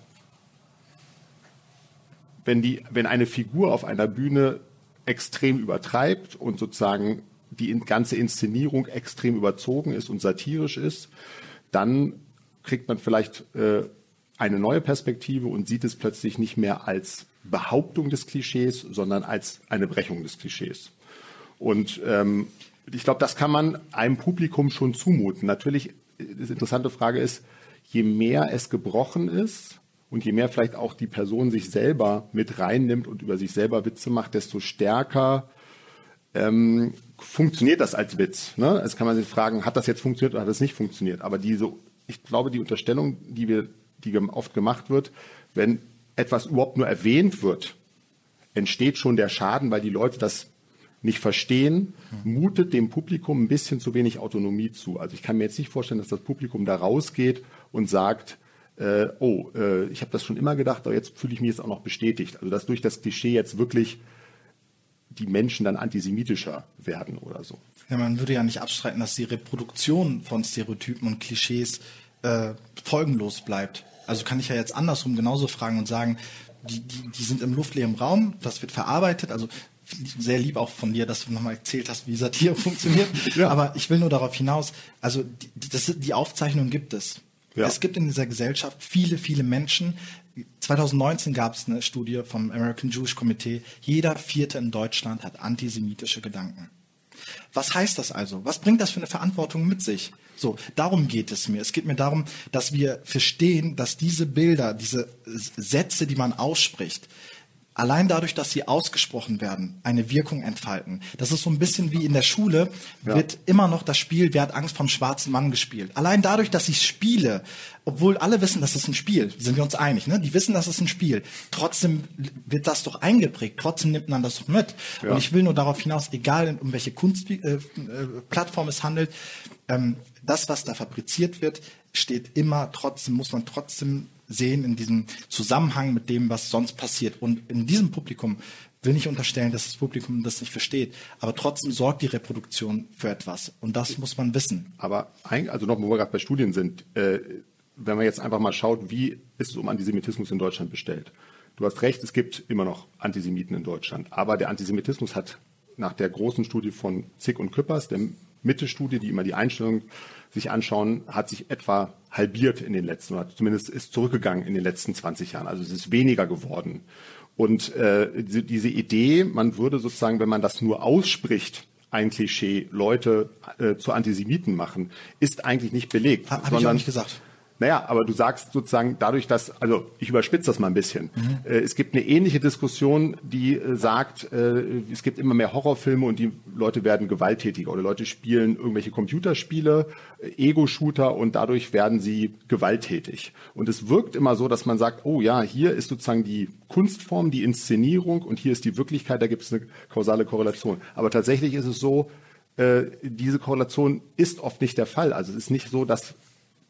wenn, die, wenn eine Figur auf einer Bühne extrem übertreibt und sozusagen die ganze Inszenierung extrem überzogen ist und satirisch ist, dann kriegt man vielleicht äh, eine neue Perspektive und sieht es plötzlich nicht mehr als Behauptung des Klischees, sondern als eine Brechung des Klischees. Und ähm, ich glaube, das kann man einem Publikum schon zumuten. Natürlich, die interessante Frage ist, je mehr es gebrochen ist und je mehr vielleicht auch die Person sich selber mit reinnimmt und über sich selber Witze macht, desto stärker ähm, funktioniert das als Witz. Ne? Es kann man sich fragen, hat das jetzt funktioniert oder hat das nicht funktioniert? Aber diese, ich glaube, die Unterstellung, die wir, die oft gemacht wird, wenn etwas überhaupt nur erwähnt wird, entsteht schon der Schaden, weil die Leute das nicht verstehen, mutet dem Publikum ein bisschen zu wenig Autonomie zu. Also ich kann mir jetzt nicht vorstellen, dass das Publikum da rausgeht und sagt, äh, oh, äh, ich habe das schon immer gedacht, aber jetzt fühle ich mich jetzt auch noch bestätigt. Also dass durch das Klischee jetzt wirklich die Menschen dann antisemitischer werden oder so. Ja, man würde ja nicht abstreiten, dass die Reproduktion von Stereotypen und Klischees äh, folgenlos bleibt. Also kann ich ja jetzt andersrum genauso fragen und sagen, die, die, die sind im luftleeren Raum, das wird verarbeitet. Also sehr lieb auch von dir, dass du nochmal erzählt hast, wie Satire funktioniert. ja. Aber ich will nur darauf hinaus, also die, das, die Aufzeichnung gibt es. Ja. Es gibt in dieser Gesellschaft viele, viele Menschen. 2019 gab es eine Studie vom American Jewish Committee. Jeder Vierte in Deutschland hat antisemitische Gedanken. Was heißt das also? Was bringt das für eine Verantwortung mit sich? So, darum geht es mir. Es geht mir darum, dass wir verstehen, dass diese Bilder, diese Sätze, die man ausspricht, allein dadurch, dass sie ausgesprochen werden, eine Wirkung entfalten. Das ist so ein bisschen wie in der Schule, ja. wird immer noch das Spiel Wer hat Angst vom schwarzen Mann gespielt. Allein dadurch, dass ich spiele, obwohl alle wissen, das ist ein Spiel, sind wir uns einig, ne? Die wissen, das ist ein Spiel. Trotzdem wird das doch eingeprägt, trotzdem nimmt man das doch mit. Ja. Und ich will nur darauf hinaus, egal um welche Kunstplattform äh, äh, es handelt, ähm, das, was da fabriziert wird, steht immer trotzdem, muss man trotzdem sehen in diesem Zusammenhang mit dem, was sonst passiert. Und in diesem Publikum will nicht unterstellen, dass das Publikum das nicht versteht, aber trotzdem sorgt die Reproduktion für etwas. Und das muss man wissen. Aber also noch, wo wir gerade bei Studien sind, äh, wenn man jetzt einfach mal schaut, wie ist es um Antisemitismus in Deutschland bestellt. Du hast recht, es gibt immer noch Antisemiten in Deutschland. Aber der Antisemitismus hat nach der großen Studie von Zick und Küppers, der Mitte-Studie, die immer die Einstellung sich anschauen, hat sich etwa halbiert in den letzten, oder zumindest ist zurückgegangen in den letzten 20 Jahren. Also es ist weniger geworden. Und äh, diese, Idee, man würde sozusagen, wenn man das nur ausspricht, ein Klischee, Leute äh, zu Antisemiten machen, ist eigentlich nicht belegt. Habe ich auch nicht gesagt. Naja, aber du sagst sozusagen dadurch, dass, also ich überspitze das mal ein bisschen. Mhm. Äh, es gibt eine ähnliche Diskussion, die äh, sagt, äh, es gibt immer mehr Horrorfilme und die Leute werden gewalttätiger oder Leute spielen irgendwelche Computerspiele, Ego-Shooter und dadurch werden sie gewalttätig. Und es wirkt immer so, dass man sagt, oh ja, hier ist sozusagen die Kunstform, die Inszenierung und hier ist die Wirklichkeit, da gibt es eine kausale Korrelation. Aber tatsächlich ist es so, diese Korrelation ist oft nicht der Fall. Also es ist nicht so, dass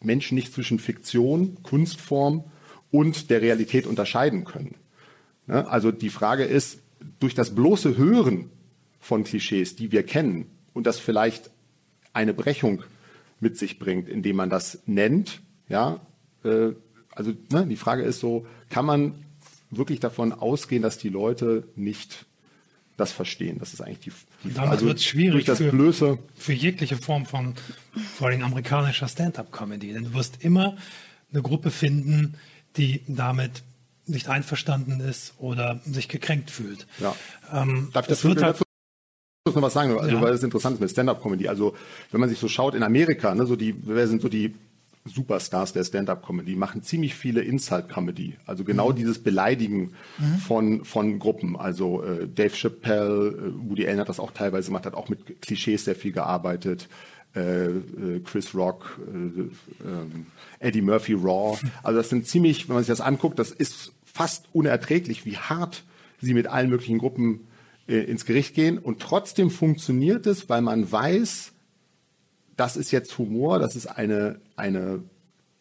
Menschen nicht zwischen Fiktion, Kunstform und der Realität unterscheiden können. Ja, also die Frage ist, durch das bloße Hören von Klischees, die wir kennen, und das vielleicht eine Brechung mit sich bringt, indem man das nennt, ja, äh, also ne, die Frage ist so, kann man wirklich davon ausgehen, dass die Leute nicht das verstehen. Das ist eigentlich die, die Frage. Also wird es schwierig das für, Blöße. für jegliche Form von vor allem amerikanischer Stand-up-Comedy. Denn du wirst immer eine Gruppe finden, die damit nicht einverstanden ist oder sich gekränkt fühlt. Ja. Ähm, Darf ich das wird halt muss noch was sagen, also, ja. weil es interessant ist mit Stand-up-Comedy. Also wenn man sich so schaut in Amerika, ne, so die, wer sind so die Superstars der Stand-up-Comedy, machen ziemlich viele Inside-Comedy. Also genau mhm. dieses Beleidigen mhm. von, von Gruppen. Also äh, Dave Chappelle, äh, Woody Allen hat das auch teilweise gemacht, hat auch mit Klischees sehr viel gearbeitet. Äh, äh Chris Rock, äh, ähm, Eddie Murphy Raw. Also das sind ziemlich, wenn man sich das anguckt, das ist fast unerträglich, wie hart sie mit allen möglichen Gruppen äh, ins Gericht gehen. Und trotzdem funktioniert es, weil man weiß, das ist jetzt Humor, das ist eine, eine,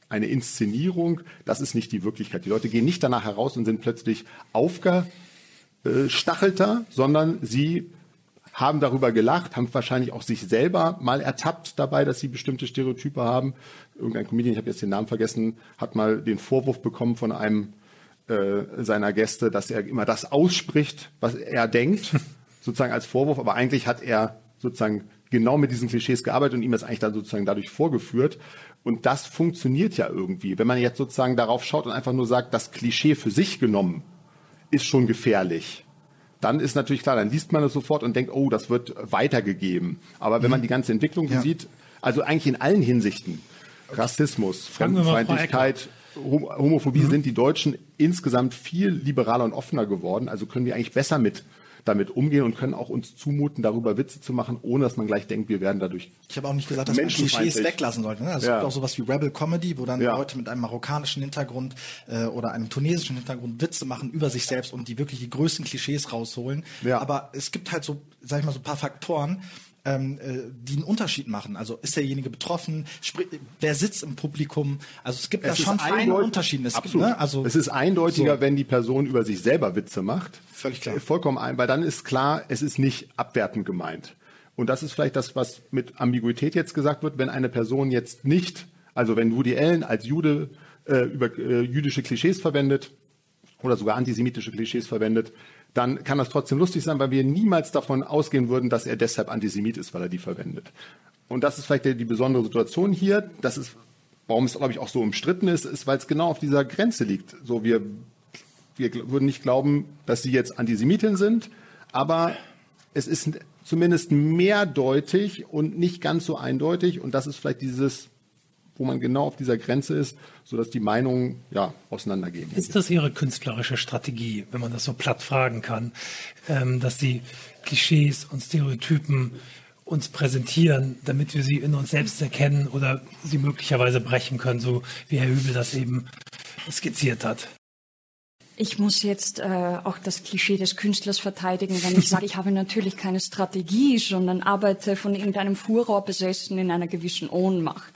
eine Inszenierung, das ist nicht die Wirklichkeit. Die Leute gehen nicht danach heraus und sind plötzlich aufgestachelter, sondern sie haben darüber gelacht, haben wahrscheinlich auch sich selber mal ertappt dabei, dass sie bestimmte Stereotype haben. Irgendein Comedian, ich habe jetzt den Namen vergessen, hat mal den Vorwurf bekommen von einem äh, seiner Gäste, dass er immer das ausspricht, was er denkt, sozusagen als Vorwurf, aber eigentlich hat er sozusagen genau mit diesen Klischees gearbeitet und ihm das eigentlich dann sozusagen dadurch vorgeführt. Und das funktioniert ja irgendwie. Wenn man jetzt sozusagen darauf schaut und einfach nur sagt, das Klischee für sich genommen ist schon gefährlich, dann ist natürlich klar, dann liest man es sofort und denkt, oh, das wird weitergegeben. Aber wenn man mhm. die ganze Entwicklung ja. sieht, also eigentlich in allen Hinsichten, Rassismus, Fremdenfeindlichkeit, Homophobie, mhm. sind die Deutschen insgesamt viel liberaler und offener geworden. Also können wir eigentlich besser mit damit umgehen und können auch uns zumuten, darüber Witze zu machen, ohne dass man gleich denkt, wir werden dadurch. Ich habe auch nicht gesagt, dass man Klischees weglassen sollte. Ne? Es ja. gibt auch sowas wie Rebel Comedy, wo dann ja. Leute mit einem marokkanischen Hintergrund äh, oder einem tunesischen Hintergrund Witze machen über sich selbst und die wirklich die größten Klischees rausholen. Ja. Aber es gibt halt so, sag ich mal, so ein paar Faktoren, ähm, äh, die einen Unterschied machen. Also ist derjenige betroffen? wer sitzt im Publikum? Also es gibt es da schon feine Unterschiede. Es, absolut. Gibt, ne? also, es ist eindeutiger, so. wenn die Person über sich selber Witze macht. Völlig klar. Vollkommen ein, weil dann ist klar, es ist nicht abwertend gemeint. Und das ist vielleicht das, was mit Ambiguität jetzt gesagt wird, wenn eine Person jetzt nicht, also wenn Woody Allen als Jude äh, über äh, jüdische Klischees verwendet oder sogar antisemitische Klischees verwendet, dann kann das trotzdem lustig sein, weil wir niemals davon ausgehen würden, dass er deshalb Antisemit ist, weil er die verwendet. Und das ist vielleicht die, besondere Situation hier. Das ist, warum es, glaube ich, auch so umstritten ist, ist, weil es genau auf dieser Grenze liegt. So, wir, wir würden nicht glauben, dass sie jetzt Antisemitin sind, aber es ist zumindest mehrdeutig und nicht ganz so eindeutig. Und das ist vielleicht dieses wo man genau auf dieser Grenze ist, sodass die Meinungen ja, auseinandergehen. Ist das Ihre künstlerische Strategie, wenn man das so platt fragen kann, ähm, dass Sie Klischees und Stereotypen uns präsentieren, damit wir sie in uns selbst erkennen oder sie möglicherweise brechen können, so wie Herr Hübel das eben skizziert hat? Ich muss jetzt äh, auch das Klischee des Künstlers verteidigen, wenn ich sage, ich habe natürlich keine Strategie, sondern arbeite von irgendeinem Furor besessen in einer gewissen Ohnmacht.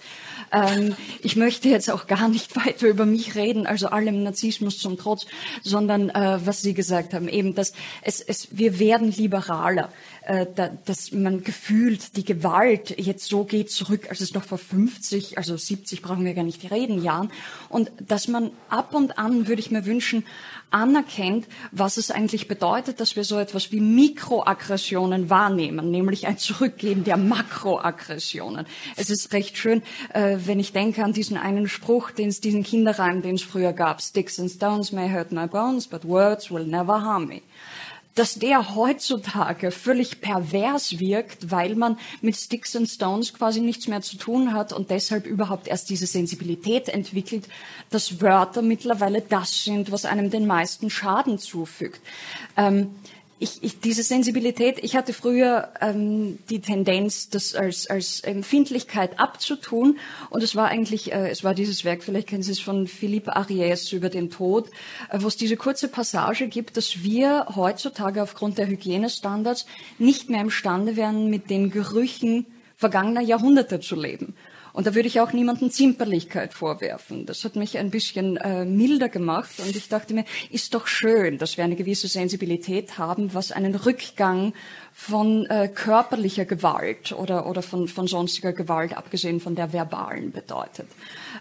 Ähm, ich möchte jetzt auch gar nicht weiter über mich reden, also allem Narzissmus zum Trotz, sondern äh, was Sie gesagt haben, eben, dass es, es, wir werden liberaler, äh, da, dass man gefühlt die Gewalt jetzt so geht zurück, als es noch vor 50, also 70 brauchen wir gar nicht reden, Jahren, und dass man ab und an, würde ich mir wünschen, anerkennt, was es eigentlich bedeutet, dass wir so etwas wie Mikroaggressionen wahrnehmen, nämlich ein Zurückgehen der Makroaggressionen. Es ist recht schön, äh, wenn ich denke an diesen einen Spruch, den es diesen Kinderreim, den es früher gab, Sticks and stones may hurt my bones, but words will never harm me dass der heutzutage völlig pervers wirkt, weil man mit Sticks and Stones quasi nichts mehr zu tun hat und deshalb überhaupt erst diese Sensibilität entwickelt, dass Wörter mittlerweile das sind, was einem den meisten Schaden zufügt. Ähm, ich, ich, diese Sensibilität, ich hatte früher ähm, die Tendenz, das als, als Empfindlichkeit abzutun. Und es war eigentlich, äh, es war dieses Werk, vielleicht kennen Sie es von Philippe Ariès über den Tod, äh, wo es diese kurze Passage gibt, dass wir heutzutage aufgrund der Hygienestandards nicht mehr imstande wären, mit den Gerüchen vergangener Jahrhunderte zu leben. Und da würde ich auch niemanden Zimperlichkeit vorwerfen. Das hat mich ein bisschen äh, milder gemacht und ich dachte mir, ist doch schön, dass wir eine gewisse Sensibilität haben, was einen Rückgang von äh, körperlicher Gewalt oder, oder von, von sonstiger Gewalt, abgesehen von der verbalen, bedeutet.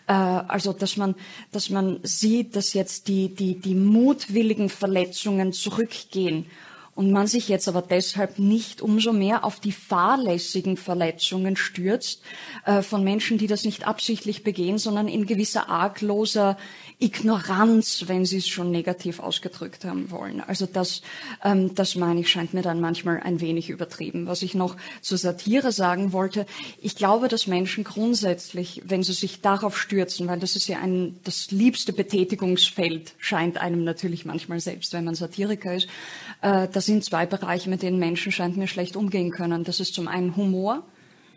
Äh, also, dass man, dass man sieht, dass jetzt die, die, die mutwilligen Verletzungen zurückgehen und man sich jetzt aber deshalb nicht umso mehr auf die fahrlässigen Verletzungen stürzt äh, von Menschen, die das nicht absichtlich begehen, sondern in gewisser argloser Ignoranz, wenn sie es schon negativ ausgedrückt haben wollen. Also das, ähm, das meine ich, scheint mir dann manchmal ein wenig übertrieben. Was ich noch zur Satire sagen wollte, ich glaube, dass Menschen grundsätzlich, wenn sie sich darauf stürzen, weil das ist ja ein, das liebste Betätigungsfeld, scheint einem natürlich manchmal selbst, wenn man Satiriker ist, das sind zwei Bereiche, mit denen Menschen scheint mir schlecht umgehen können. Das ist zum einen Humor,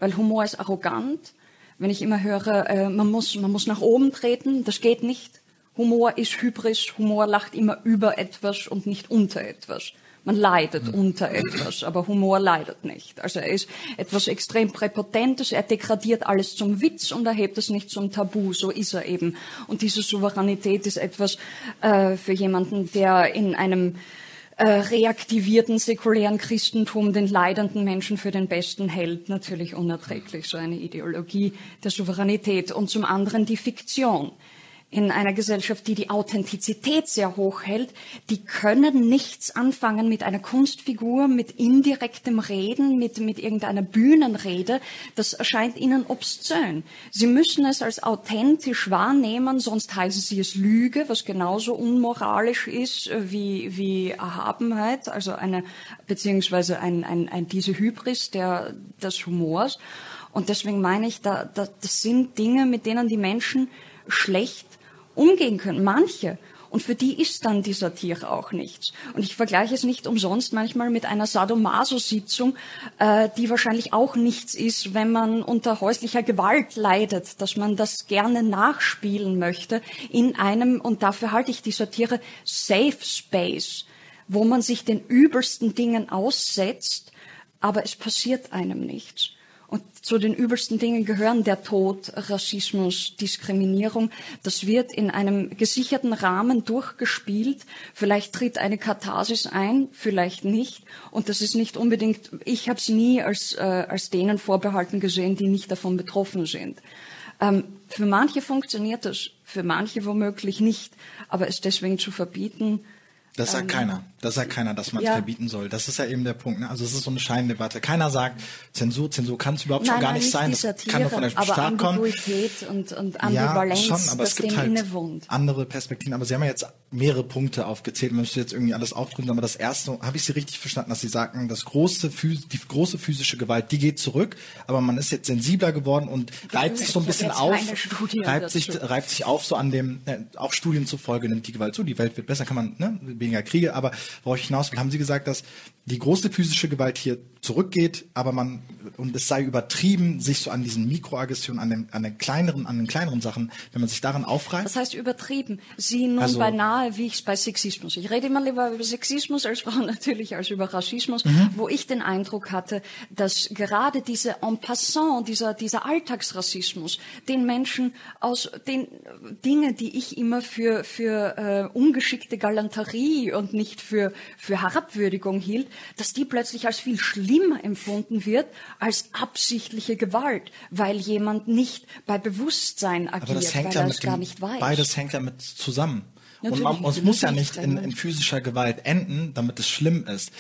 weil Humor ist arrogant. Wenn ich immer höre, äh, man muss, man muss nach oben treten, das geht nicht. Humor ist Hybris, Humor lacht immer über etwas und nicht unter etwas. Man leidet mhm. unter etwas, aber Humor leidet nicht. Also er ist etwas extrem Präpotentes, er degradiert alles zum Witz und erhebt es nicht zum Tabu, so ist er eben. Und diese Souveränität ist etwas äh, für jemanden, der in einem äh, reaktivierten säkulären Christentum den leidenden Menschen für den Besten hält, natürlich unerträglich, so eine Ideologie der Souveränität. Und zum anderen die Fiktion in einer Gesellschaft, die die Authentizität sehr hoch hält, die können nichts anfangen mit einer Kunstfigur, mit indirektem Reden, mit, mit irgendeiner Bühnenrede. Das erscheint ihnen obszön. Sie müssen es als authentisch wahrnehmen, sonst heißen sie es Lüge, was genauso unmoralisch ist äh, wie, wie Erhabenheit, also eine, beziehungsweise ein, ein, ein, diese Hybris der, des Humors. Und deswegen meine ich, da, da, das sind Dinge, mit denen die Menschen schlecht umgehen können. Manche. Und für die ist dann die Satire auch nichts. Und ich vergleiche es nicht umsonst manchmal mit einer Sadomaso-Sitzung, äh, die wahrscheinlich auch nichts ist, wenn man unter häuslicher Gewalt leidet, dass man das gerne nachspielen möchte in einem, und dafür halte ich die Satire, Safe Space, wo man sich den übelsten Dingen aussetzt, aber es passiert einem nichts. Zu den übelsten Dingen gehören der Tod, Rassismus, Diskriminierung. Das wird in einem gesicherten Rahmen durchgespielt. Vielleicht tritt eine Katharsis ein, vielleicht nicht. Und das ist nicht unbedingt, ich habe es nie als, äh, als denen vorbehalten gesehen, die nicht davon betroffen sind. Ähm, für manche funktioniert das, für manche womöglich nicht. Aber es deswegen zu verbieten, das sagt ähm, keiner. Das sagt keiner, dass man es ja. verbieten soll. Das ist ja eben der Punkt. Ne? Also es ist so eine Scheindebatte. Keiner sagt, Zensur, Zensur kann es überhaupt nein, schon gar nein, nicht sein. Das Satire, kann nur von der Staat kommen. und, und Ambivalenz, ja, schon, aber es gibt halt innewohnt. andere Perspektiven. Aber Sie haben ja jetzt mehrere Punkte aufgezählt. Man müsste jetzt irgendwie alles aufdrücken. Aber das erste, habe ich Sie richtig verstanden, dass Sie sagten, das große, die große physische Gewalt, die geht zurück. Aber man ist jetzt sensibler geworden und reibt sich so ein bisschen auf, reibt sich, reibt sich auf so an dem, äh, auch Studien zufolge nimmt die Gewalt zu. Die Welt wird besser, kann man, ne? weniger Kriege. Aber worauf ich hinaus will, haben Sie gesagt, dass die große physische Gewalt hier zurückgeht, aber man und es sei übertrieben, sich so an diesen Mikroaggressionen, an den, an den kleineren, an den kleineren Sachen, wenn man sich daran aufreißt. Was heißt übertrieben? Sie nun also, beinahe wie ich es bei Sexismus. Ich rede immer lieber über Sexismus als Frau natürlich als über Rassismus, mhm. wo ich den Eindruck hatte, dass gerade diese en passant, dieser dieser Alltagsrassismus, den Menschen aus den Dinge, die ich immer für für äh, ungeschickte Galanterie und nicht für für Herabwürdigung hielt, dass die plötzlich als viel schlimmer empfunden wird als absichtliche Gewalt, weil jemand nicht bei Bewusstsein agiert, Aber das hängt weil ja er es gar nicht weiß. Beides hängt ja mit zusammen. Natürlich, und man, es muss ja nicht in, in physischer Gewalt enden, damit es schlimm ist.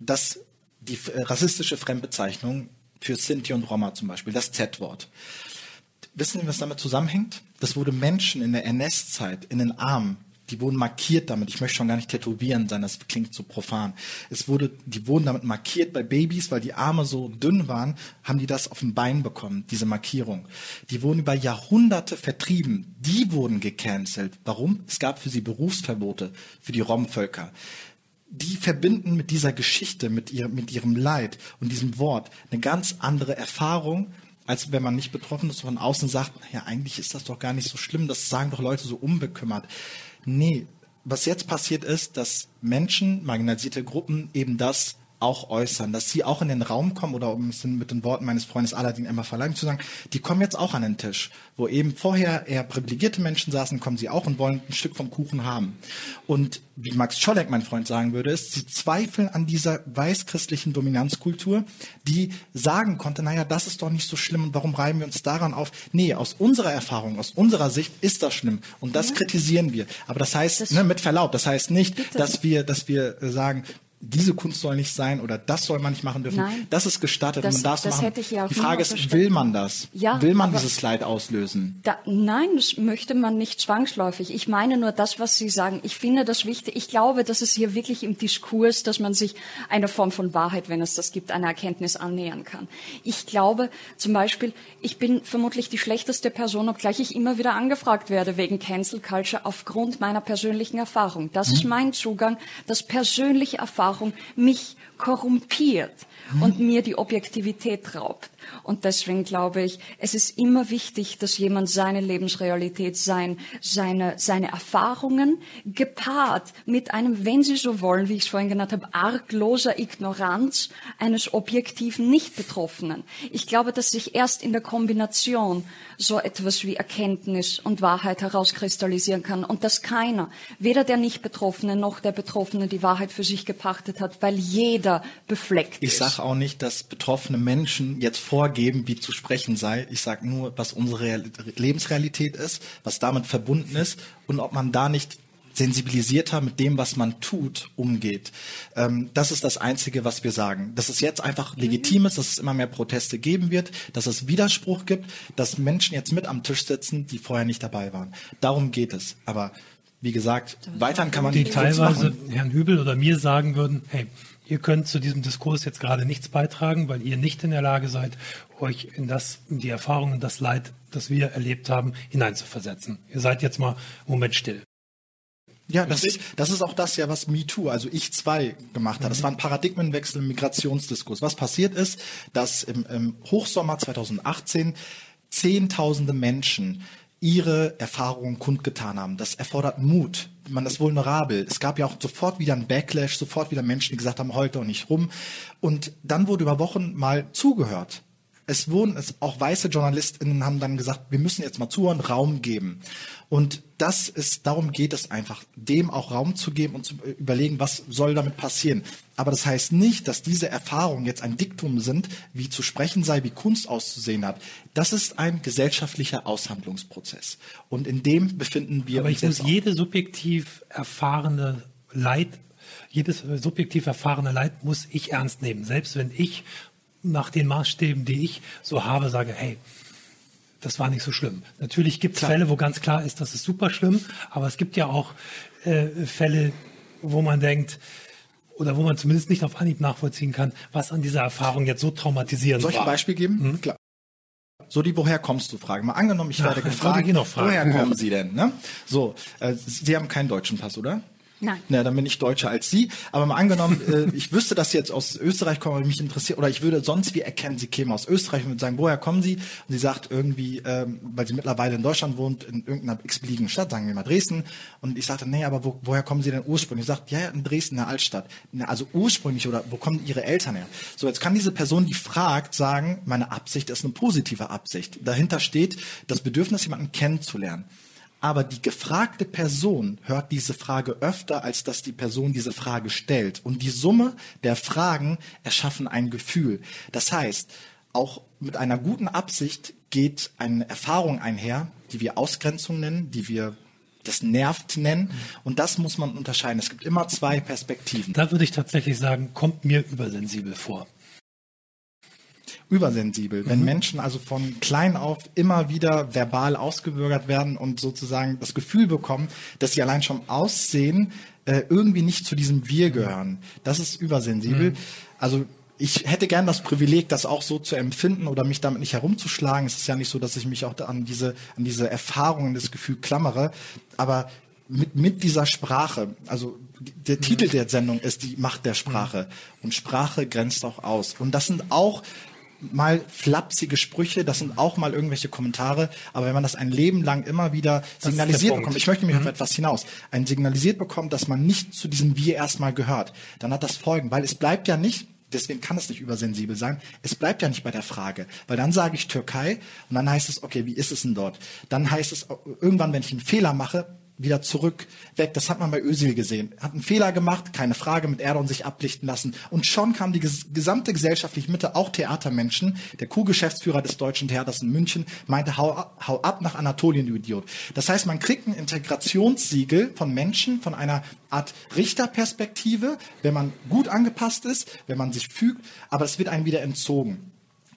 Dass die rassistische Fremdbezeichnung für Sinti und Roma zum Beispiel, das Z-Wort. Wissen Sie, was damit zusammenhängt? Das wurde Menschen in der NS-Zeit in den Arm die wurden markiert damit. Ich möchte schon gar nicht tätowieren sein, das klingt so profan. Es wurde, die wurden damit markiert bei Babys, weil die Arme so dünn waren, haben die das auf dem Bein bekommen, diese Markierung. Die wurden über Jahrhunderte vertrieben. Die wurden gecancelt. Warum? Es gab für sie Berufsverbote für die Romvölker die verbinden mit dieser Geschichte, mit ihrem, mit ihrem Leid und diesem Wort eine ganz andere Erfahrung, als wenn man nicht betroffen ist, von außen sagt, ja, eigentlich ist das doch gar nicht so schlimm, das sagen doch Leute so unbekümmert. Nee, was jetzt passiert ist, dass Menschen, marginalisierte Gruppen eben das auch äußern, dass sie auch in den Raum kommen oder um es mit den Worten meines Freundes Aladdin Emma Verleim zu sagen, die kommen jetzt auch an den Tisch, wo eben vorher eher privilegierte Menschen saßen, kommen sie auch und wollen ein Stück vom Kuchen haben. Und wie Max Czolek, mein Freund, sagen würde, ist, sie zweifeln an dieser weißchristlichen Dominanzkultur, die sagen konnte, naja, das ist doch nicht so schlimm und warum reiben wir uns daran auf? Nee, aus unserer Erfahrung, aus unserer Sicht ist das schlimm und das ja. kritisieren wir. Aber das heißt, das ne, mit Verlaub, das heißt nicht, bitte. dass wir, dass wir sagen, diese Kunst soll nicht sein oder das soll man nicht machen dürfen. Nein, das ist gestattet das, man darf das machen. Hätte ich ja auch Die Frage ist, will man das? Ja, will man dieses Leid auslösen? Da, nein, das möchte man nicht zwangsläufig. Ich meine nur das, was Sie sagen. Ich finde das wichtig. Ich glaube, dass es hier wirklich im Diskurs, dass man sich eine Form von Wahrheit, wenn es das gibt, einer Erkenntnis annähern kann. Ich glaube zum Beispiel, ich bin vermutlich die schlechteste Person, obgleich ich immer wieder angefragt werde wegen Cancel Culture aufgrund meiner persönlichen Erfahrung. Das hm. ist mein Zugang, das persönliche Erfahrung Erfahrung mich korrumpiert und mir die Objektivität raubt. Und deswegen glaube ich, es ist immer wichtig, dass jemand seine Lebensrealität, sein, seine, seine Erfahrungen gepaart mit einem, wenn Sie so wollen, wie ich es vorhin genannt habe, argloser Ignoranz eines objektiven Nicht-Betroffenen. Ich glaube, dass sich erst in der Kombination so etwas wie Erkenntnis und Wahrheit herauskristallisieren kann und dass keiner, weder der Nicht-Betroffene noch der Betroffene die Wahrheit für sich gepachtet hat, weil jeder befleckt ich ist. Ich sage auch nicht, dass betroffene Menschen jetzt vorgeben, wie zu sprechen sei. Ich sage nur, was unsere Lebensrealität ist, was damit verbunden ist und ob man da nicht sensibilisierter mit dem, was man tut, umgeht. Ähm, das ist das Einzige, was wir sagen. Dass es jetzt einfach legitim ist, dass es immer mehr Proteste geben wird, dass es Widerspruch gibt, dass Menschen jetzt mit am Tisch sitzen, die vorher nicht dabei waren. Darum geht es. Aber wie gesagt, weitern kann man die teilweise Herrn Hübel oder mir sagen würden, hey, ihr könnt zu diesem Diskurs jetzt gerade nichts beitragen, weil ihr nicht in der Lage seid, euch in das, in die Erfahrungen, das Leid, das wir erlebt haben, hineinzuversetzen. Ihr seid jetzt mal einen Moment still. Ja, das ist, das ist auch das ja, was MeToo, also ich zwei gemacht hat. Das war ein Paradigmenwechsel im Migrationsdiskurs. Was passiert ist, dass im, im Hochsommer 2018 Zehntausende Menschen ihre Erfahrungen kundgetan haben. Das erfordert Mut. Man ist vulnerabel. Es gab ja auch sofort wieder ein Backlash, sofort wieder Menschen, die gesagt haben, heute und nicht rum. Und dann wurde über Wochen mal zugehört es wurden, es, auch weiße JournalistInnen haben dann gesagt, wir müssen jetzt mal zuhören, Raum geben. Und das ist, darum geht es einfach, dem auch Raum zu geben und zu überlegen, was soll damit passieren. Aber das heißt nicht, dass diese Erfahrungen jetzt ein Diktum sind, wie zu sprechen sei, wie Kunst auszusehen hat. Das ist ein gesellschaftlicher Aushandlungsprozess. Und in dem befinden wir Aber uns. Aber ich muss jede subjektiv erfahrene Leid jedes subjektiv erfahrene Leid muss ich ernst nehmen. Selbst wenn ich nach den Maßstäben, die ich so habe, sage, hey, das war nicht so schlimm. Natürlich gibt es Fälle, wo ganz klar ist, das ist super schlimm, aber es gibt ja auch äh, Fälle, wo man denkt, oder wo man zumindest nicht auf Anhieb nachvollziehen kann, was an dieser Erfahrung jetzt so traumatisierend Soll ich ein Beispiel geben? Hm? Klar. So die Woher kommst du Frage. Mal angenommen, ich werde Ach, gefragt, woher kommen Sie denn? Ne? So, äh, Sie haben keinen deutschen Pass, oder? Nein. Na, dann bin ich deutscher als Sie. Aber mal angenommen, äh, ich wüsste, dass Sie jetzt aus Österreich kommen, mich interessiert, oder ich würde sonst wie erkennen, Sie kämen aus Österreich und würde sagen, woher kommen Sie? Und sie sagt irgendwie, ähm, weil sie mittlerweile in Deutschland wohnt, in irgendeiner x-beliebigen Stadt, sagen wir mal Dresden. Und ich sagte, nee, aber wo, woher kommen Sie denn ursprünglich? Sie sagt, ja, in Dresden, in der Altstadt. Na, also ursprünglich oder wo kommen Ihre Eltern her? So, jetzt kann diese Person, die fragt, sagen, meine Absicht ist eine positive Absicht. Dahinter steht das Bedürfnis, jemanden kennenzulernen. Aber die gefragte Person hört diese Frage öfter, als dass die Person diese Frage stellt. Und die Summe der Fragen erschaffen ein Gefühl. Das heißt, auch mit einer guten Absicht geht eine Erfahrung einher, die wir Ausgrenzung nennen, die wir das nervt nennen. Und das muss man unterscheiden. Es gibt immer zwei Perspektiven. Da würde ich tatsächlich sagen, kommt mir übersensibel vor. Übersensibel. Wenn mhm. Menschen also von klein auf immer wieder verbal ausgebürgert werden und sozusagen das Gefühl bekommen, dass sie allein schon aussehen, äh, irgendwie nicht zu diesem Wir gehören. Das ist übersensibel. Mhm. Also ich hätte gern das Privileg, das auch so zu empfinden oder mich damit nicht herumzuschlagen. Es ist ja nicht so, dass ich mich auch an diese, an diese Erfahrungen, das Gefühl klammere. Aber mit, mit dieser Sprache, also der mhm. Titel der Sendung ist die Macht der Sprache. Mhm. Und Sprache grenzt auch aus. Und das sind auch mal flapsige Sprüche, das sind auch mal irgendwelche Kommentare, aber wenn man das ein Leben lang immer wieder signalisiert bekommt, ich möchte mich mhm. auf etwas hinaus, ein signalisiert bekommt, dass man nicht zu diesem Wir erstmal gehört, dann hat das Folgen, weil es bleibt ja nicht, deswegen kann es nicht übersensibel sein. Es bleibt ja nicht bei der Frage, weil dann sage ich Türkei und dann heißt es, okay, wie ist es denn dort? Dann heißt es irgendwann, wenn ich einen Fehler mache, wieder zurück, weg. Das hat man bei Özil gesehen. Hat einen Fehler gemacht, keine Frage, mit Erdogan sich ablichten lassen. Und schon kam die gesamte gesellschaftliche Mitte, auch Theatermenschen. Der Co-Geschäftsführer des Deutschen Theaters in München meinte, hau, hau ab nach Anatolien, du Idiot. Das heißt, man kriegt ein Integrationssiegel von Menschen, von einer Art Richterperspektive, wenn man gut angepasst ist, wenn man sich fügt, aber es wird einem wieder entzogen.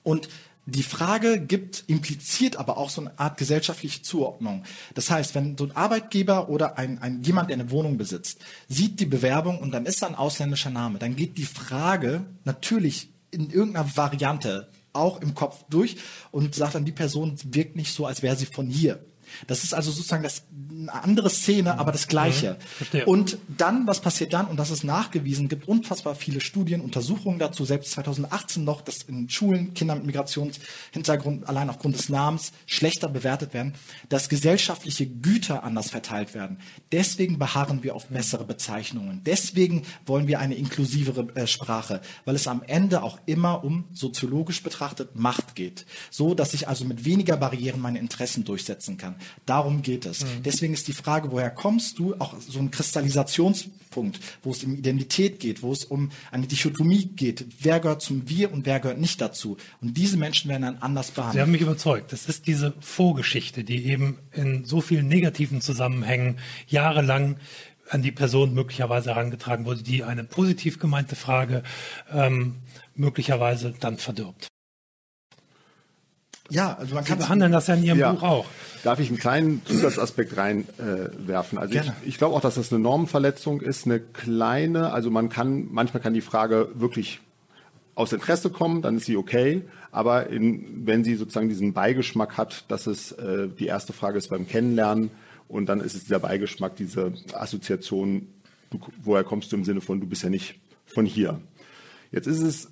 Und die Frage gibt, impliziert aber auch so eine Art gesellschaftliche Zuordnung. Das heißt, wenn so ein Arbeitgeber oder ein, ein jemand, der eine Wohnung besitzt, sieht die Bewerbung und dann ist da ein ausländischer Name, dann geht die Frage natürlich in irgendeiner Variante auch im Kopf durch und sagt dann, die Person wirkt nicht so, als wäre sie von hier. Das ist also sozusagen das, eine andere Szene, aber das Gleiche. Mhm, und dann, was passiert dann? Und das ist nachgewiesen, gibt unfassbar viele Studien, Untersuchungen dazu, selbst 2018 noch, dass in Schulen Kinder mit Migrationshintergrund allein aufgrund des Namens schlechter bewertet werden, dass gesellschaftliche Güter anders verteilt werden. Deswegen beharren wir auf bessere Bezeichnungen. Deswegen wollen wir eine inklusivere äh, Sprache, weil es am Ende auch immer um soziologisch betrachtet Macht geht. So, dass ich also mit weniger Barrieren meine Interessen durchsetzen kann. Darum geht es. Mhm. Deswegen ist die Frage, woher kommst du, auch so ein Kristallisationspunkt, wo es um Identität geht, wo es um eine Dichotomie geht. Wer gehört zum Wir und wer gehört nicht dazu? Und diese Menschen werden dann anders behandelt. Sie haben mich überzeugt. Das ist diese Vorgeschichte, die eben in so vielen negativen Zusammenhängen jahrelang an die Person möglicherweise herangetragen wurde, die eine positiv gemeinte Frage ähm, möglicherweise dann verdirbt. Ja, also man Sie kann behandeln das ja in Ihrem ja. Buch auch. Darf ich einen kleinen Zusatzaspekt reinwerfen? Äh, also Gerne. ich, ich glaube auch, dass das eine Normenverletzung ist, eine kleine. Also man kann manchmal kann die Frage wirklich aus Interesse kommen, dann ist sie okay. Aber in, wenn sie sozusagen diesen Beigeschmack hat, dass es äh, die erste Frage ist beim Kennenlernen und dann ist es dieser Beigeschmack, diese Assoziation, du, woher kommst du im Sinne von, du bist ja nicht von hier. Jetzt ist es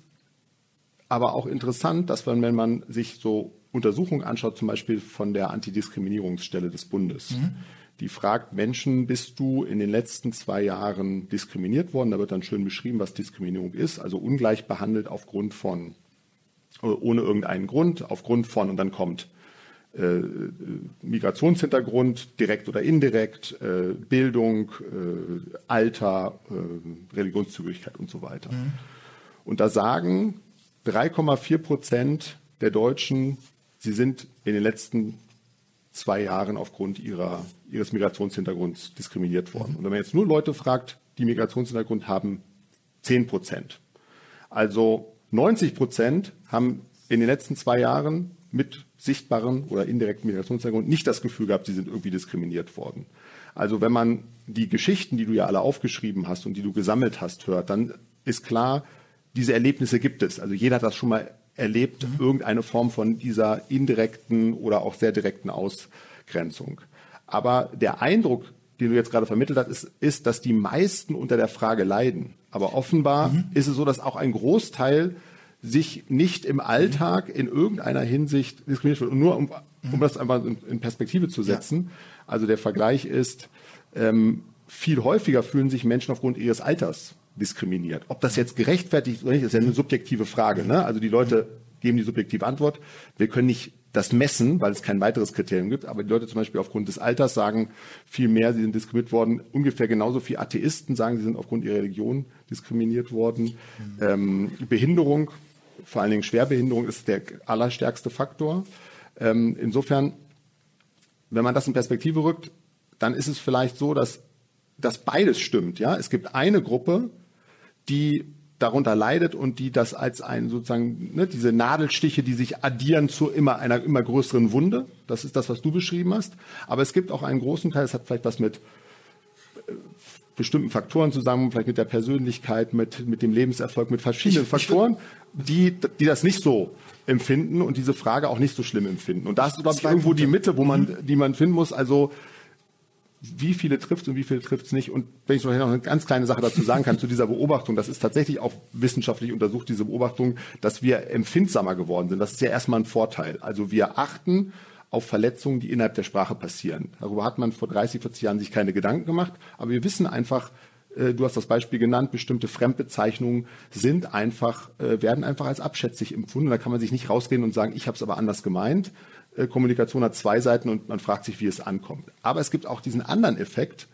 aber auch interessant, dass man, wenn man sich so Untersuchung anschaut, zum Beispiel von der Antidiskriminierungsstelle des Bundes. Mhm. Die fragt Menschen, bist du in den letzten zwei Jahren diskriminiert worden? Da wird dann schön beschrieben, was Diskriminierung ist. Also ungleich behandelt aufgrund von, äh, ohne irgendeinen Grund, aufgrund von, und dann kommt äh, Migrationshintergrund, direkt oder indirekt, äh, Bildung, äh, Alter, äh, Religionszugehörigkeit und so weiter. Mhm. Und da sagen 3,4 Prozent der Deutschen, Sie sind in den letzten zwei Jahren aufgrund ihrer, ihres Migrationshintergrunds diskriminiert worden. Und wenn man jetzt nur Leute fragt, die Migrationshintergrund haben, 10 Prozent. Also 90 Prozent haben in den letzten zwei Jahren mit sichtbaren oder indirekten Migrationshintergrund nicht das Gefühl gehabt, sie sind irgendwie diskriminiert worden. Also wenn man die Geschichten, die du ja alle aufgeschrieben hast und die du gesammelt hast, hört, dann ist klar, diese Erlebnisse gibt es. Also jeder hat das schon mal erlebt mhm. irgendeine Form von dieser indirekten oder auch sehr direkten Ausgrenzung. Aber der Eindruck, den du jetzt gerade vermittelt hast, ist, ist dass die meisten unter der Frage leiden. Aber offenbar mhm. ist es so, dass auch ein Großteil sich nicht im Alltag in irgendeiner Hinsicht diskriminiert wird. Und nur um, um mhm. das einfach in Perspektive zu setzen, ja. also der Vergleich ist, ähm, viel häufiger fühlen sich Menschen aufgrund ihres Alters diskriminiert. Ob das jetzt gerechtfertigt ist oder nicht, ist ja eine subjektive Frage. Ne? Also die Leute geben die subjektive Antwort. Wir können nicht das messen, weil es kein weiteres Kriterium gibt. Aber die Leute zum Beispiel aufgrund des Alters sagen viel mehr, sie sind diskriminiert worden. Ungefähr genauso viele Atheisten sagen, sie sind aufgrund ihrer Religion diskriminiert worden. Mhm. Ähm, Behinderung, vor allen Dingen Schwerbehinderung, ist der allerstärkste Faktor. Ähm, insofern, wenn man das in Perspektive rückt, dann ist es vielleicht so, dass, dass beides stimmt. Ja, es gibt eine Gruppe, die darunter leidet und die das als ein sozusagen ne, diese Nadelstiche, die sich addieren zu immer einer immer größeren Wunde. Das ist das, was du beschrieben hast. Aber es gibt auch einen großen Teil, das hat vielleicht was mit äh, bestimmten Faktoren zusammen, vielleicht mit der Persönlichkeit, mit, mit dem Lebenserfolg, mit verschiedenen ich, Faktoren, ich die, die das nicht so empfinden und diese Frage auch nicht so schlimm empfinden. Und da ist, glaube ich, irgendwo die Mitte, wo man, die man finden muss. Also wie viele trifft und wie viele trifft es nicht. Und wenn ich noch eine ganz kleine Sache dazu sagen kann, zu dieser Beobachtung, das ist tatsächlich auch wissenschaftlich untersucht, diese Beobachtung, dass wir empfindsamer geworden sind. Das ist ja erstmal ein Vorteil. Also wir achten auf Verletzungen, die innerhalb der Sprache passieren. Darüber hat man vor 30, 40 Jahren sich keine Gedanken gemacht, aber wir wissen einfach, äh, du hast das Beispiel genannt, bestimmte Fremdbezeichnungen sind einfach, äh, werden einfach als abschätzig empfunden. Da kann man sich nicht rausgehen und sagen, ich habe es aber anders gemeint, Kommunikation hat zwei Seiten und man fragt sich, wie es ankommt. Aber es gibt auch diesen anderen Effekt,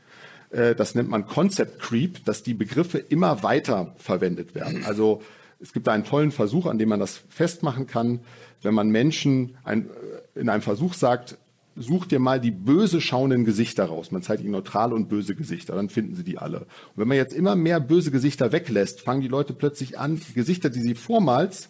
äh, das nennt man Concept Creep, dass die Begriffe immer weiter verwendet werden. Also es gibt da einen tollen Versuch, an dem man das festmachen kann, wenn man Menschen ein, äh, in einem Versuch sagt, such dir mal die böse schauenden Gesichter raus. Man zeigt ihnen neutrale und böse Gesichter, dann finden sie die alle. Und wenn man jetzt immer mehr böse Gesichter weglässt, fangen die Leute plötzlich an, Gesichter, die sie vormals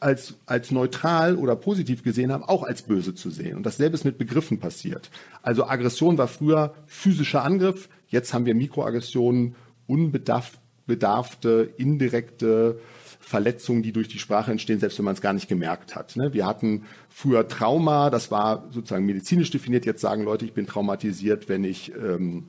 als, als neutral oder positiv gesehen haben, auch als böse zu sehen. Und dasselbe ist mit Begriffen passiert. Also Aggression war früher physischer Angriff, jetzt haben wir Mikroaggressionen, unbedarfte, indirekte Verletzungen, die durch die Sprache entstehen, selbst wenn man es gar nicht gemerkt hat. Ne? Wir hatten früher Trauma, das war sozusagen medizinisch definiert. Jetzt sagen Leute, ich bin traumatisiert, wenn ich ähm,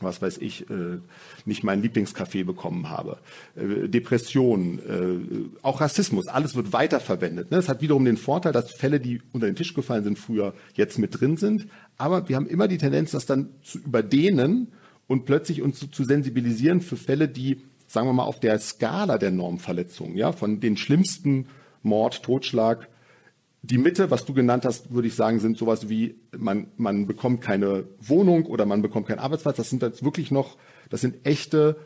was weiß ich, äh, nicht meinen Lieblingskaffee bekommen habe. Äh, Depression, äh, auch Rassismus, alles wird weiterverwendet. Ne? Das hat wiederum den Vorteil, dass Fälle, die unter den Tisch gefallen sind, früher jetzt mit drin sind. Aber wir haben immer die Tendenz, das dann zu überdehnen und plötzlich uns zu, zu sensibilisieren für Fälle, die, sagen wir mal, auf der Skala der Normverletzungen, ja, von den schlimmsten Mord, Totschlag, die Mitte, was du genannt hast, würde ich sagen, sind sowas wie, man, man bekommt keine Wohnung oder man bekommt keinen Arbeitsplatz. Das sind jetzt wirklich noch, das sind echte,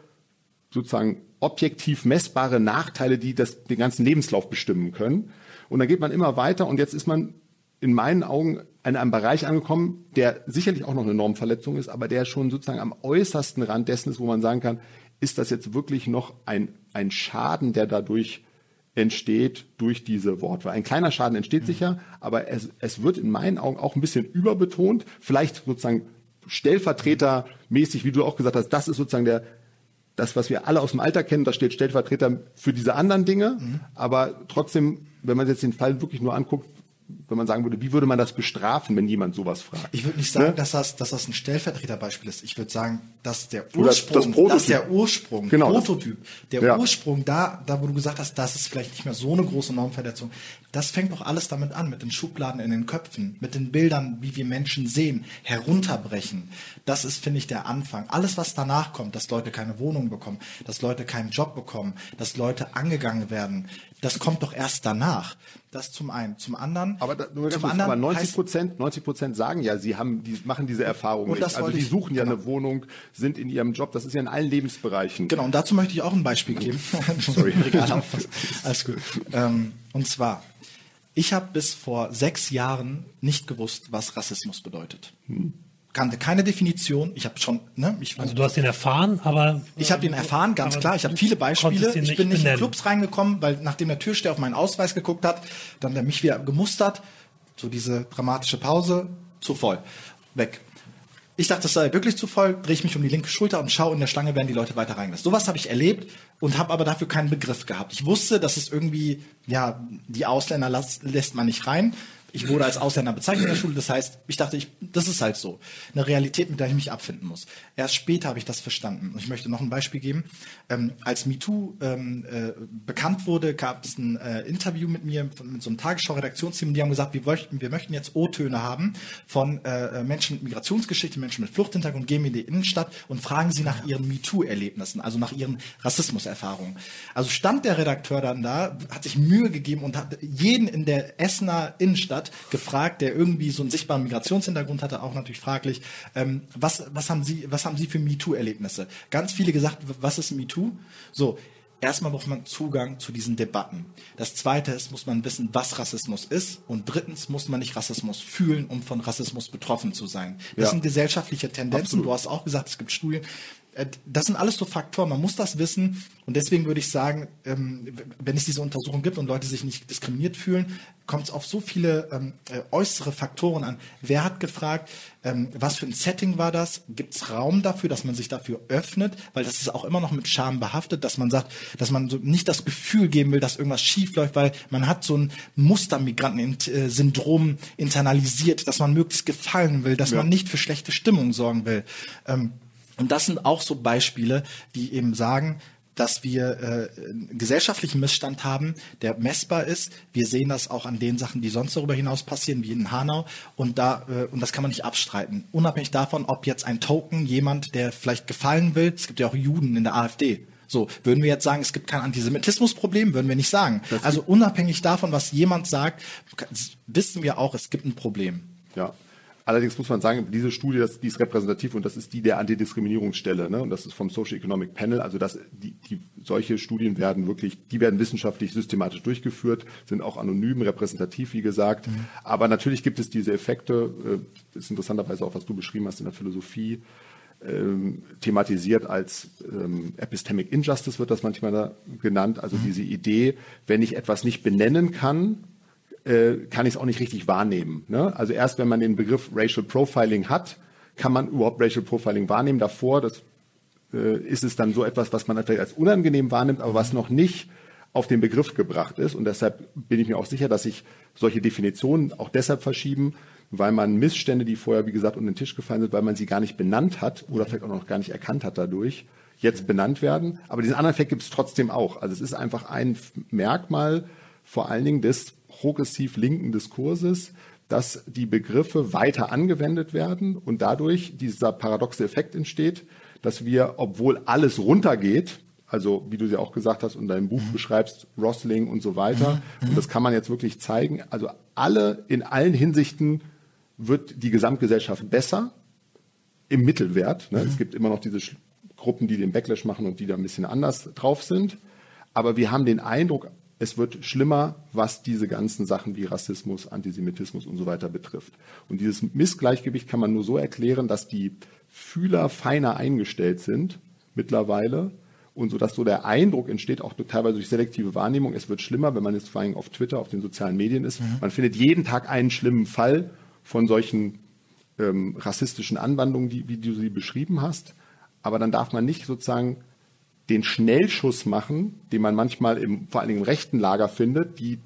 sozusagen objektiv messbare Nachteile, die das, den ganzen Lebenslauf bestimmen können. Und dann geht man immer weiter und jetzt ist man in meinen Augen in einem Bereich angekommen, der sicherlich auch noch eine Normverletzung ist, aber der schon sozusagen am äußersten Rand dessen ist, wo man sagen kann, ist das jetzt wirklich noch ein, ein Schaden, der dadurch entsteht durch diese Wortwahl. Ein kleiner Schaden entsteht mhm. sicher, aber es, es wird in meinen Augen auch ein bisschen überbetont, vielleicht sozusagen stellvertretermäßig, wie du auch gesagt hast, das ist sozusagen der, das, was wir alle aus dem Alter kennen, da steht Stellvertreter für diese anderen Dinge, mhm. aber trotzdem, wenn man jetzt den Fall wirklich nur anguckt, wenn man sagen würde, wie würde man das bestrafen, wenn jemand sowas fragt? Ich würde nicht sagen, ne? dass, das, dass das ein Stellvertreterbeispiel ist. Ich würde sagen, dass der Ursprung, das dass der Ursprung, genau, Prototyp, der ja. Ursprung da, da wo du gesagt hast, das ist vielleicht nicht mehr so eine große Normverletzung, das fängt doch alles damit an, mit den Schubladen in den Köpfen, mit den Bildern, wie wir Menschen sehen, herunterbrechen. Das ist, finde ich, der Anfang. Alles, was danach kommt, dass Leute keine Wohnung bekommen, dass Leute keinen Job bekommen, dass Leute angegangen werden, das kommt doch erst danach. Das zum einen. Zum anderen. Aber, da, nur zum anderen aber 90 Prozent, 90 Prozent sagen ja, sie haben, die machen diese Erfahrung nicht. Also die suchen ja genau. eine Wohnung, sind in ihrem Job. Das ist ja in allen Lebensbereichen. Genau. Und dazu möchte ich auch ein Beispiel geben. Sorry. Alles gut. Ähm, und zwar, ich habe bis vor sechs Jahren nicht gewusst, was Rassismus bedeutet. Hm kannte keine Definition. Ich habe schon, ne, ich, also du hast ihn erfahren, aber ich habe ihn erfahren, ganz klar. Ich habe viele Beispiele. Ich bin nicht benennen. in Clubs reingekommen, weil nachdem der Türsteher auf meinen Ausweis geguckt hat, dann der mich wieder gemustert. So diese dramatische Pause, zu voll, weg. Ich dachte, das sei wirklich zu voll, drehe ich mich um die linke Schulter und schaue in der Schlange, werden die Leute weiter reingelassen. Sowas habe ich erlebt und habe aber dafür keinen Begriff gehabt. Ich wusste, dass es irgendwie, ja, die Ausländer lässt man nicht rein. Ich wurde als Ausländer bezeichnet in der Schule, das heißt, ich dachte, ich, das ist halt so. Eine Realität, mit der ich mich abfinden muss. Erst später habe ich das verstanden. Und ich möchte noch ein Beispiel geben. Ähm, als MeToo ähm, äh, bekannt wurde, gab es ein äh, Interview mit mir, von, mit so einem Tagesschau-Redaktionsteam, die haben gesagt, wir möchten, wir möchten jetzt O-Töne haben von äh, Menschen mit Migrationsgeschichte, Menschen mit Fluchthintergrund, gehen wir in die Innenstadt und fragen sie nach ihren MeToo-Erlebnissen, also nach ihren Rassismuserfahrungen. Also stand der Redakteur dann da, hat sich Mühe gegeben und hat jeden in der Essener Innenstadt hat, gefragt, der irgendwie so einen sichtbaren Migrationshintergrund hatte, auch natürlich fraglich, ähm, was, was, haben Sie, was haben Sie für MeToo-Erlebnisse? Ganz viele gesagt, was ist MeToo? So, Erstmal braucht man Zugang zu diesen Debatten. Das zweite ist, muss man wissen, was Rassismus ist. Und drittens muss man nicht Rassismus fühlen, um von Rassismus betroffen zu sein. Das ja. sind gesellschaftliche Tendenzen. Absolut. Du hast auch gesagt, es gibt Studien. Äh, das sind alles so Faktoren, man muss das wissen und deswegen würde ich sagen, ähm, wenn es diese Untersuchung gibt und Leute sich nicht diskriminiert fühlen, kommt es auf so viele ähm, äh, äußere Faktoren an. Wer hat gefragt, ähm, was für ein Setting war das? Gibt es Raum dafür, dass man sich dafür öffnet? Weil das ist auch immer noch mit Scham behaftet, dass man sagt, dass man nicht das Gefühl geben will, dass irgendwas schief läuft, weil man hat so ein Mustermigranten-Syndrom internalisiert, dass man möglichst gefallen will, dass ja. man nicht für schlechte Stimmung sorgen will. Und das sind auch so Beispiele, die eben sagen, dass wir äh, einen gesellschaftlichen Missstand haben, der messbar ist. Wir sehen das auch an den Sachen, die sonst darüber hinaus passieren, wie in Hanau. Und da äh, und das kann man nicht abstreiten. Unabhängig davon, ob jetzt ein Token jemand, der vielleicht gefallen will, es gibt ja auch Juden in der AfD. So, würden wir jetzt sagen, es gibt kein Antisemitismusproblem, würden wir nicht sagen. Das also unabhängig davon, was jemand sagt, wissen wir auch, es gibt ein Problem. Ja, Allerdings muss man sagen, diese Studie, das, die ist repräsentativ und das ist die der Antidiskriminierungsstelle. Ne? Und das ist vom Social Economic Panel. Also das, die, die, solche Studien werden wirklich, die werden wissenschaftlich systematisch durchgeführt, sind auch anonym, repräsentativ, wie gesagt. Mhm. Aber natürlich gibt es diese Effekte. Äh, ist interessanterweise auch, was du beschrieben hast in der Philosophie. Ähm, thematisiert als ähm, Epistemic Injustice wird das manchmal da genannt, also mhm. diese Idee, wenn ich etwas nicht benennen kann, äh, kann ich es auch nicht richtig wahrnehmen. Ne? Also erst wenn man den Begriff Racial Profiling hat, kann man überhaupt Racial Profiling wahrnehmen. Davor das, äh, ist es dann so etwas, was man vielleicht als unangenehm wahrnimmt, aber was noch nicht auf den Begriff gebracht ist. Und deshalb bin ich mir auch sicher, dass sich solche Definitionen auch deshalb verschieben, weil man Missstände, die vorher, wie gesagt, unter den Tisch gefallen sind, weil man sie gar nicht benannt hat oder vielleicht auch noch gar nicht erkannt hat dadurch, jetzt benannt werden. Aber diesen anderen Effekt gibt es trotzdem auch. Also es ist einfach ein Merkmal vor allen Dingen des progressiv linken Diskurses, dass die Begriffe weiter angewendet werden und dadurch dieser paradoxe Effekt entsteht, dass wir, obwohl alles runtergeht, also wie du sie auch gesagt hast und in deinem Buch mhm. beschreibst, Rosling und so weiter, mhm. und das kann man jetzt wirklich zeigen, also alle in allen Hinsichten wird die Gesamtgesellschaft besser im Mittelwert. Ne? Mhm. Es gibt immer noch diese Gruppen, die den Backlash machen und die da ein bisschen anders drauf sind. Aber wir haben den Eindruck, es wird schlimmer, was diese ganzen Sachen wie Rassismus, Antisemitismus und so weiter betrifft. Und dieses Missgleichgewicht kann man nur so erklären, dass die Fühler feiner eingestellt sind mittlerweile und so dass so der Eindruck entsteht, auch teilweise durch selektive Wahrnehmung, es wird schlimmer, wenn man jetzt vor allem auf Twitter, auf den sozialen Medien ist. Mhm. Man findet jeden Tag einen schlimmen Fall von solchen ähm, rassistischen Anwandlungen, die, wie du sie beschrieben hast. Aber dann darf man nicht sozusagen den Schnellschuss machen, den man manchmal im, vor allen Dingen im rechten Lager findet, die,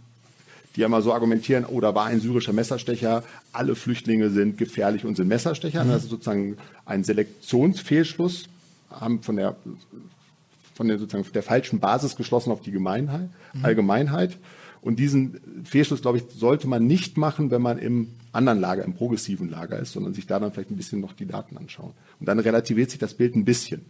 die ja mal so argumentieren, oh, da war ein syrischer Messerstecher, alle Flüchtlinge sind gefährlich und sind Messerstecher. Mhm. Das ist sozusagen ein Selektionsfehlschluss, haben von der, von der, sozusagen der falschen Basis geschlossen auf die Gemeinheit, mhm. Allgemeinheit. Und diesen Fehlschluss, glaube ich, sollte man nicht machen, wenn man im anderen Lager, im progressiven Lager ist, sondern sich da dann vielleicht ein bisschen noch die Daten anschauen. Und dann relativiert sich das Bild ein bisschen.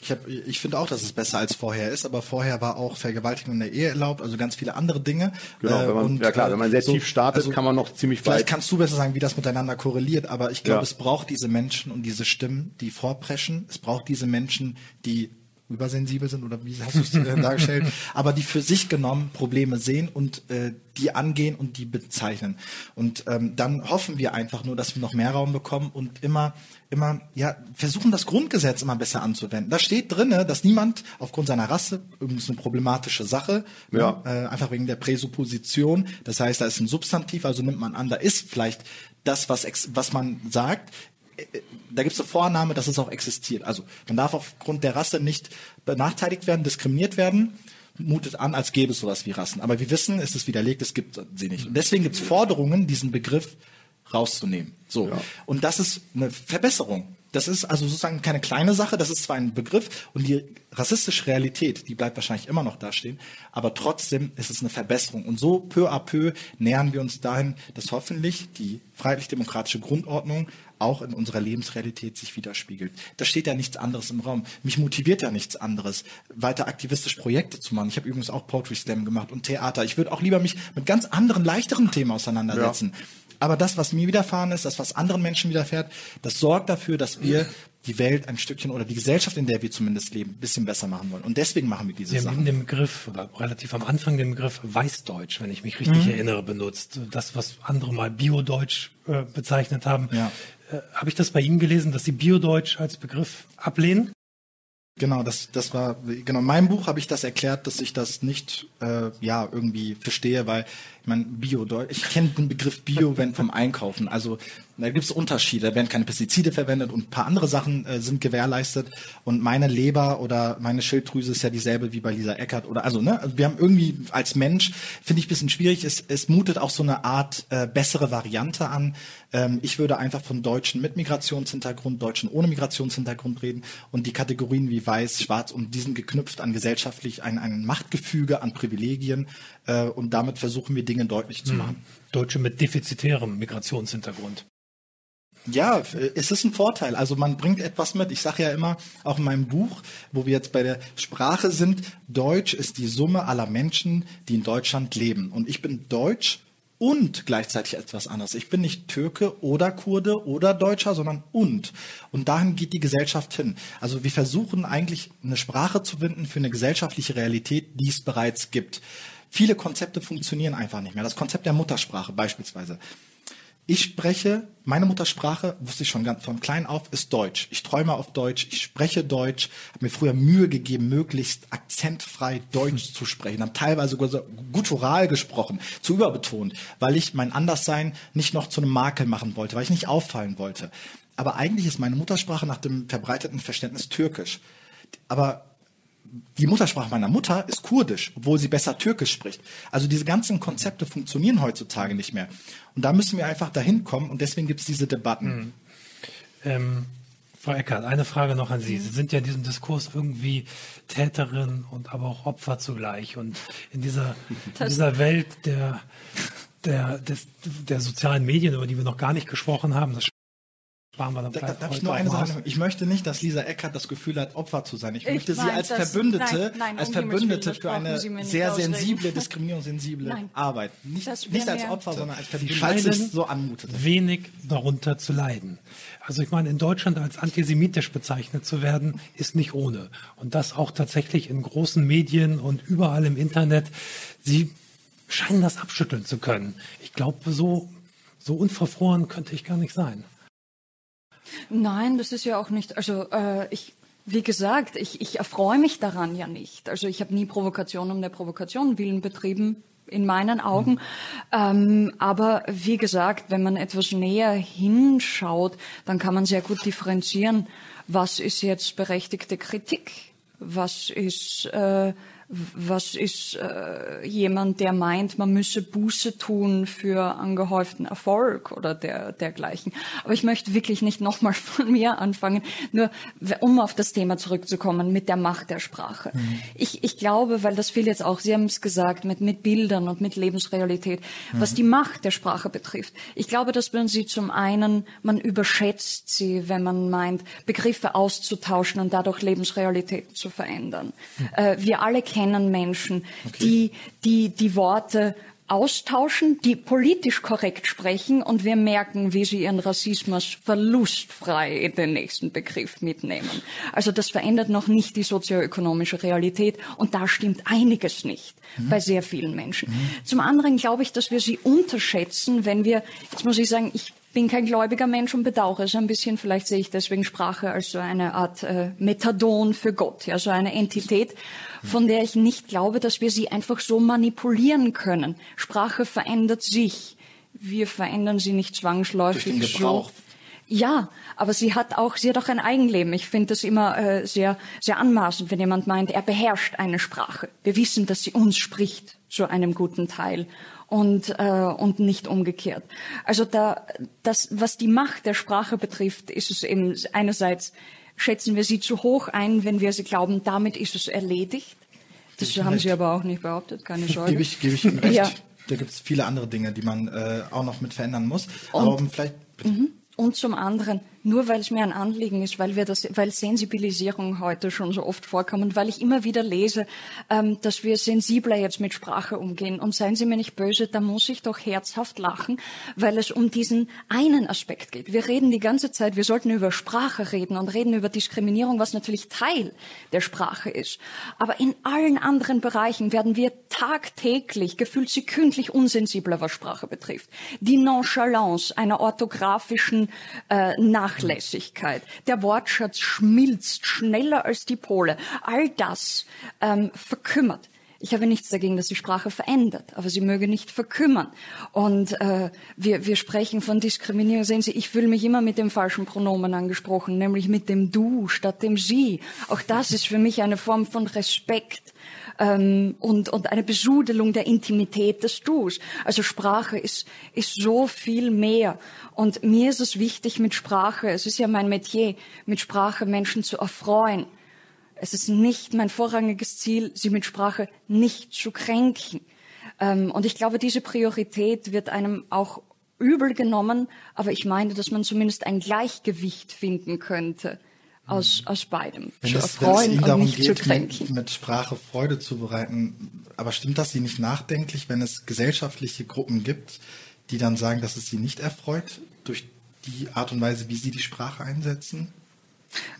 Ich, hab, ich finde auch, dass es besser als vorher ist, aber vorher war auch Vergewaltigung in der Ehe erlaubt, also ganz viele andere Dinge. Genau, wenn man, und, ja klar, wenn man sehr so, tief startet, also, kann man noch ziemlich vielleicht weit. Vielleicht kannst du besser sagen, wie das miteinander korreliert, aber ich glaube, ja. es braucht diese Menschen und diese Stimmen, die vorpreschen. Es braucht diese Menschen, die übersensibel sind oder wie hast du es äh, dargestellt, aber die für sich genommen Probleme sehen und äh, die angehen und die bezeichnen. Und ähm, dann hoffen wir einfach nur, dass wir noch mehr Raum bekommen und immer, immer, ja, versuchen das Grundgesetz immer besser anzuwenden. Da steht drinne, dass niemand aufgrund seiner Rasse, übrigens eine problematische Sache, ja. ne, äh, einfach wegen der Präsupposition, das heißt, da ist ein Substantiv, also nimmt man an, da ist vielleicht das, was, was man sagt, da gibt es eine Vorannahme, dass es auch existiert. Also man darf aufgrund der Rasse nicht benachteiligt werden, diskriminiert werden, mutet an, als gäbe es sowas wie Rassen. Aber wir wissen, es ist widerlegt, es gibt sie nicht. Und deswegen gibt es Forderungen, diesen Begriff rauszunehmen. So. Ja. Und das ist eine Verbesserung. Das ist also sozusagen keine kleine Sache, das ist zwar ein Begriff und die rassistische Realität, die bleibt wahrscheinlich immer noch dastehen, aber trotzdem ist es eine Verbesserung. Und so peu à peu nähern wir uns dahin, dass hoffentlich die freiheitlich-demokratische Grundordnung auch in unserer Lebensrealität sich widerspiegelt. Da steht ja nichts anderes im Raum. Mich motiviert ja nichts anderes, weiter aktivistisch Projekte zu machen. Ich habe übrigens auch Poetry Slam gemacht und Theater. Ich würde auch lieber mich mit ganz anderen, leichteren Themen auseinandersetzen. Ja. Aber das, was mir widerfahren ist, das, was anderen Menschen widerfährt, das sorgt dafür, dass wir die Welt ein Stückchen oder die Gesellschaft, in der wir zumindest leben, ein bisschen besser machen wollen. Und deswegen machen wir diese Sie Sachen. haben den Begriff, oder relativ am Anfang den Begriff Weißdeutsch, wenn ich mich richtig Mhm. erinnere, benutzt. Das, was andere mal Biodeutsch äh, bezeichnet haben. Ja. Äh, Habe ich das bei Ihnen gelesen, dass Sie Biodeutsch als Begriff ablehnen? Genau, das, das war, genau, in meinem Buch habe ich das erklärt, dass ich das nicht, äh, ja, irgendwie verstehe, weil, ich meine, Bio, ich kenne den Begriff Bio, wenn vom Einkaufen, also, da gibt es Unterschiede, da werden keine Pestizide verwendet und ein paar andere Sachen äh, sind gewährleistet. Und meine Leber oder meine Schilddrüse ist ja dieselbe wie bei Lisa Eckert oder, also, ne, also wir haben irgendwie als Mensch, finde ich ein bisschen schwierig, es, es mutet auch so eine Art äh, bessere Variante an. Ähm, ich würde einfach von Deutschen mit Migrationshintergrund, Deutschen ohne Migrationshintergrund reden und die Kategorien wie weiß, schwarz und die sind geknüpft an gesellschaftlich ein, ein Machtgefüge, an Privilegien äh, und damit versuchen wir Dinge deutlich zu machen. Deutsche mit defizitärem Migrationshintergrund. Ja, äh, es ist ein Vorteil. Also man bringt etwas mit. Ich sage ja immer, auch in meinem Buch, wo wir jetzt bei der Sprache sind, Deutsch ist die Summe aller Menschen, die in Deutschland leben. Und ich bin Deutsch und gleichzeitig etwas anderes. Ich bin nicht Türke oder Kurde oder Deutscher, sondern und. Und dahin geht die Gesellschaft hin. Also wir versuchen eigentlich eine Sprache zu finden für eine gesellschaftliche Realität, die es bereits gibt. Viele Konzepte funktionieren einfach nicht mehr. Das Konzept der Muttersprache beispielsweise. Ich spreche, meine Muttersprache, wusste ich schon ganz von klein auf, ist Deutsch. Ich träume auf Deutsch, ich spreche Deutsch, habe mir früher Mühe gegeben, möglichst akzentfrei Deutsch zu sprechen, habe teilweise sogar guttural gesprochen, zu überbetont, weil ich mein Anderssein nicht noch zu einem Makel machen wollte, weil ich nicht auffallen wollte. Aber eigentlich ist meine Muttersprache nach dem verbreiteten Verständnis Türkisch. Aber die Muttersprache meiner Mutter ist Kurdisch, obwohl sie besser Türkisch spricht. Also diese ganzen Konzepte funktionieren heutzutage nicht mehr. Und da müssen wir einfach dahin kommen und deswegen gibt es diese Debatten. Ähm, Frau Eckert, eine Frage noch an Sie. Sie sind ja in diesem Diskurs irgendwie Täterin und aber auch Opfer zugleich. Und in dieser, in dieser Welt der, der, des, der sozialen Medien, über die wir noch gar nicht gesprochen haben, das sparen wir dann Da, darf ich nur eine Sache sagen? Ich möchte nicht, dass Lisa Eckert das Gefühl hat, Opfer zu sein. Ich, Ich möchte sie als Verbündete, nein, nein, als um Verbündete für eine sehr ausreden. sensible, diskriminierungssensible Nein. Arbeit. Nicht, nicht als Opfer, sondern als Verbündete, weil scheinen es so anmutet. wenig darunter zu leiden. Also ich meine, in Deutschland als antisemitisch bezeichnet zu werden, ist nicht ohne. Und das auch tatsächlich in großen Medien und überall im Internet. Sie scheinen das abschütteln zu können. Ich glaube, so, so unverfroren könnte ich gar nicht sein. Nein, das ist ja auch nicht, also äh, ich, wie gesagt, ich, ich erfreue mich daran ja nicht. Also ich habe nie Provokation um der Provokation willen betrieben, in meinen Augen. Ähm, aber wie gesagt, wenn man etwas näher hinschaut, dann kann man sehr gut differenzieren, was ist jetzt berechtigte Kritik, was ist äh, was ist äh, jemand, der meint, man müsse Buße tun für angehäuften Erfolg oder der, dergleichen. Aber ich möchte wirklich nicht nochmal von mir anfangen, nur um auf das Thema zurückzukommen mit der Macht der Sprache. Ich, ich glaube, weil das viel jetzt auch, Sie haben es gesagt, mit, mit Bildern und mit Lebensrealität, was die Macht der Sprache betrifft. Ich glaube, dass man sie zum einen, man überschätzt sie, wenn man meint, Begriffe auszutauschen und dadurch Lebensrealitäten zu verändern. Äh, wir alle kennen Menschen, die, die die Worte austauschen, die politisch korrekt sprechen und wir merken, wie sie ihren Rassismus verlustfrei in den nächsten Begriff mitnehmen. Also das verändert noch nicht die sozioökonomische Realität und da stimmt einiges nicht bei sehr vielen Menschen. Zum anderen glaube ich, dass wir sie unterschätzen, wenn wir, jetzt muss ich sagen, ich bin kein gläubiger Mensch und bedauere es ein bisschen. Vielleicht sehe ich deswegen Sprache als so eine Art äh, Methadon für Gott, ja, so eine Entität, von der ich nicht glaube, dass wir sie einfach so manipulieren können. Sprache verändert sich. Wir verändern sie nicht zwangsläufig. Durch den Gebrauch. So. Ja, aber sie hat auch, sie hat auch ein Eigenleben. Ich finde das immer äh, sehr, sehr anmaßend, wenn jemand meint, er beherrscht eine Sprache. Wir wissen, dass sie uns spricht zu einem guten Teil und, äh, und nicht umgekehrt. Also da, das, was die Macht der Sprache betrifft, ist es eben einerseits schätzen wir sie zu hoch ein, wenn wir sie glauben, damit ist es erledigt. Das haben recht. Sie aber auch nicht behauptet, keine Sorge. Gebe ich, gebe ich Ihnen recht. Ja. Da gibt es viele andere Dinge, die man äh, auch noch mit verändern muss. Aber um vielleicht Und zum anderen, nur weil es mir ein Anliegen ist, weil wir das, weil Sensibilisierung heute schon so oft vorkommt und weil ich immer wieder lese, ähm, dass wir sensibler jetzt mit Sprache umgehen. Und seien Sie mir nicht böse, da muss ich doch herzhaft lachen, weil es um diesen einen Aspekt geht. Wir reden die ganze Zeit, wir sollten über Sprache reden und reden über Diskriminierung, was natürlich Teil der Sprache ist. Aber in allen anderen Bereichen werden wir tagtäglich, gefühlt sekündlich unsensibler, was Sprache betrifft. Die Nonchalance einer orthografischen äh, Nachlässigkeit. Der Wortschatz schmilzt schneller als die Pole. All das ähm, verkümmert. Ich habe nichts dagegen, dass die Sprache verändert, aber sie möge nicht verkümmern. Und äh, wir, wir sprechen von Diskriminierung. Sehen Sie, ich fühle mich immer mit dem falschen Pronomen angesprochen, nämlich mit dem Du statt dem Sie. Auch das ist für mich eine Form von Respekt ähm, und, und eine Besudelung der Intimität des Dus. Also Sprache ist, ist so viel mehr. Und mir ist es wichtig mit Sprache, es ist ja mein Metier, mit Sprache Menschen zu erfreuen. Es ist nicht mein vorrangiges Ziel, sie mit Sprache nicht zu kränken. Ähm, und ich glaube, diese Priorität wird einem auch übel genommen, aber ich meine, dass man zumindest ein Gleichgewicht finden könnte aus, aus beidem. Wenn zu es, erfreuen wenn es und nicht geht, zu kränken. Mit, mit Sprache Freude zu bereiten, aber stimmt das Sie nicht nachdenklich, wenn es gesellschaftliche Gruppen gibt, die dann sagen, dass es sie nicht erfreut durch die Art und Weise, wie sie die Sprache einsetzen?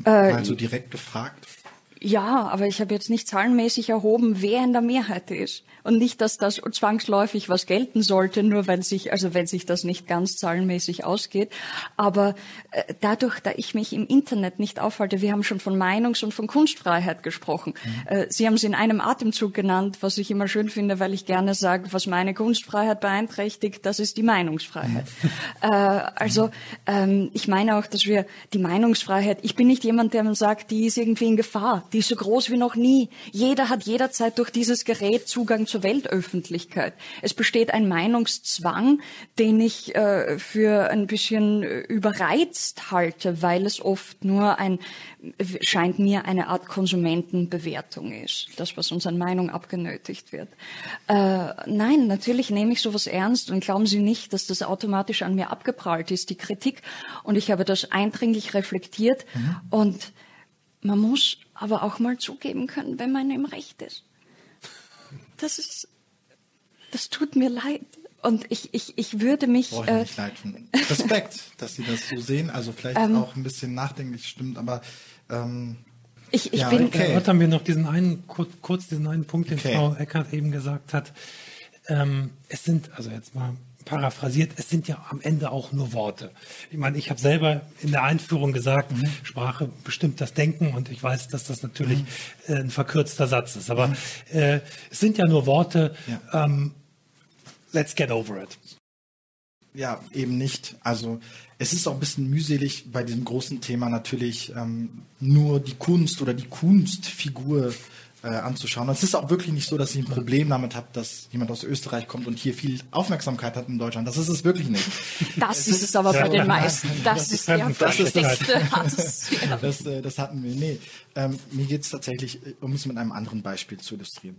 Also direkt gefragt. Ja, aber ich habe jetzt nicht zahlenmäßig erhoben, wer in der Mehrheit ist. Und nicht, dass das zwangsläufig was gelten sollte, nur weil sich, also wenn sich das nicht ganz zahlenmäßig ausgeht. Aber äh, dadurch, da ich mich im Internet nicht aufhalte, wir haben schon von Meinungs- und von Kunstfreiheit gesprochen. Mhm. Äh, Sie haben es in einem Atemzug genannt, was ich immer schön finde, weil ich gerne sage, was meine Kunstfreiheit beeinträchtigt, das ist die Meinungsfreiheit. Mhm. Äh, also ähm, ich meine auch, dass wir die Meinungsfreiheit, ich bin nicht jemand, der man sagt, die ist irgendwie in Gefahr die ist so groß wie noch nie. Jeder hat jederzeit durch dieses Gerät Zugang zur Weltöffentlichkeit. Es besteht ein Meinungszwang, den ich äh, für ein bisschen äh, überreizt halte, weil es oft nur ein, scheint mir eine Art Konsumentenbewertung ist. Das, was uns an Meinung abgenötigt wird. Äh, nein, natürlich nehme ich sowas ernst und glauben Sie nicht, dass das automatisch an mir abgeprallt ist, die Kritik. Und ich habe das eindringlich reflektiert mhm. und man muss aber auch mal zugeben können, wenn man im Recht ist. Das ist, das tut mir leid. Und ich, ich, ich würde mich. Brauche ich äh, nicht leid. Respekt, dass Sie das so sehen. Also vielleicht ähm, auch ein bisschen nachdenklich stimmt, aber ähm, ich, ich ja, bin. Okay. Erörtern wir noch diesen einen, kurz diesen einen Punkt, den okay. Frau Eckert eben gesagt hat. Ähm, es sind, also jetzt mal paraphrasiert, es sind ja am Ende auch nur Worte. Ich meine, ich habe selber in der Einführung gesagt, mhm. Sprache bestimmt das Denken und ich weiß, dass das natürlich mhm. äh, ein verkürzter Satz ist. Aber mhm. äh, es sind ja nur Worte. Ja. Ähm, let's get over it. Ja, eben nicht. Also es ist auch ein bisschen mühselig bei diesem großen Thema natürlich ähm, nur die Kunst oder die Kunstfigur äh, anzuschauen. Und es ist auch wirklich nicht so, dass ich ein Problem damit habe, dass jemand aus Österreich kommt und hier viel Aufmerksamkeit hat in Deutschland. Das ist es wirklich nicht. Das es ist es aber bei den meisten. Das, das ist der versteckte Hass. Das, äh, das hatten wir. Nee, ähm, mir geht es tatsächlich, äh, um es mit einem anderen Beispiel zu illustrieren.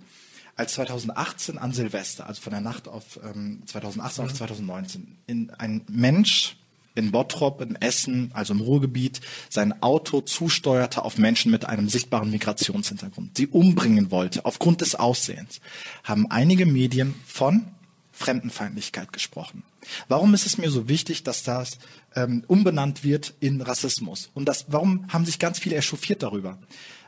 Als 2018 an Silvester, also von der Nacht auf ähm, 2018 mhm. auf 2019, in ein Mensch in Bottrop, in Essen, also im Ruhrgebiet, sein Auto zusteuerte auf Menschen mit einem sichtbaren Migrationshintergrund, sie umbringen wollte aufgrund des Aussehens, haben einige Medien von Fremdenfeindlichkeit gesprochen. Warum ist es mir so wichtig, dass das ähm, umbenannt wird in Rassismus? Und das, warum haben sich ganz viele echauffiert darüber?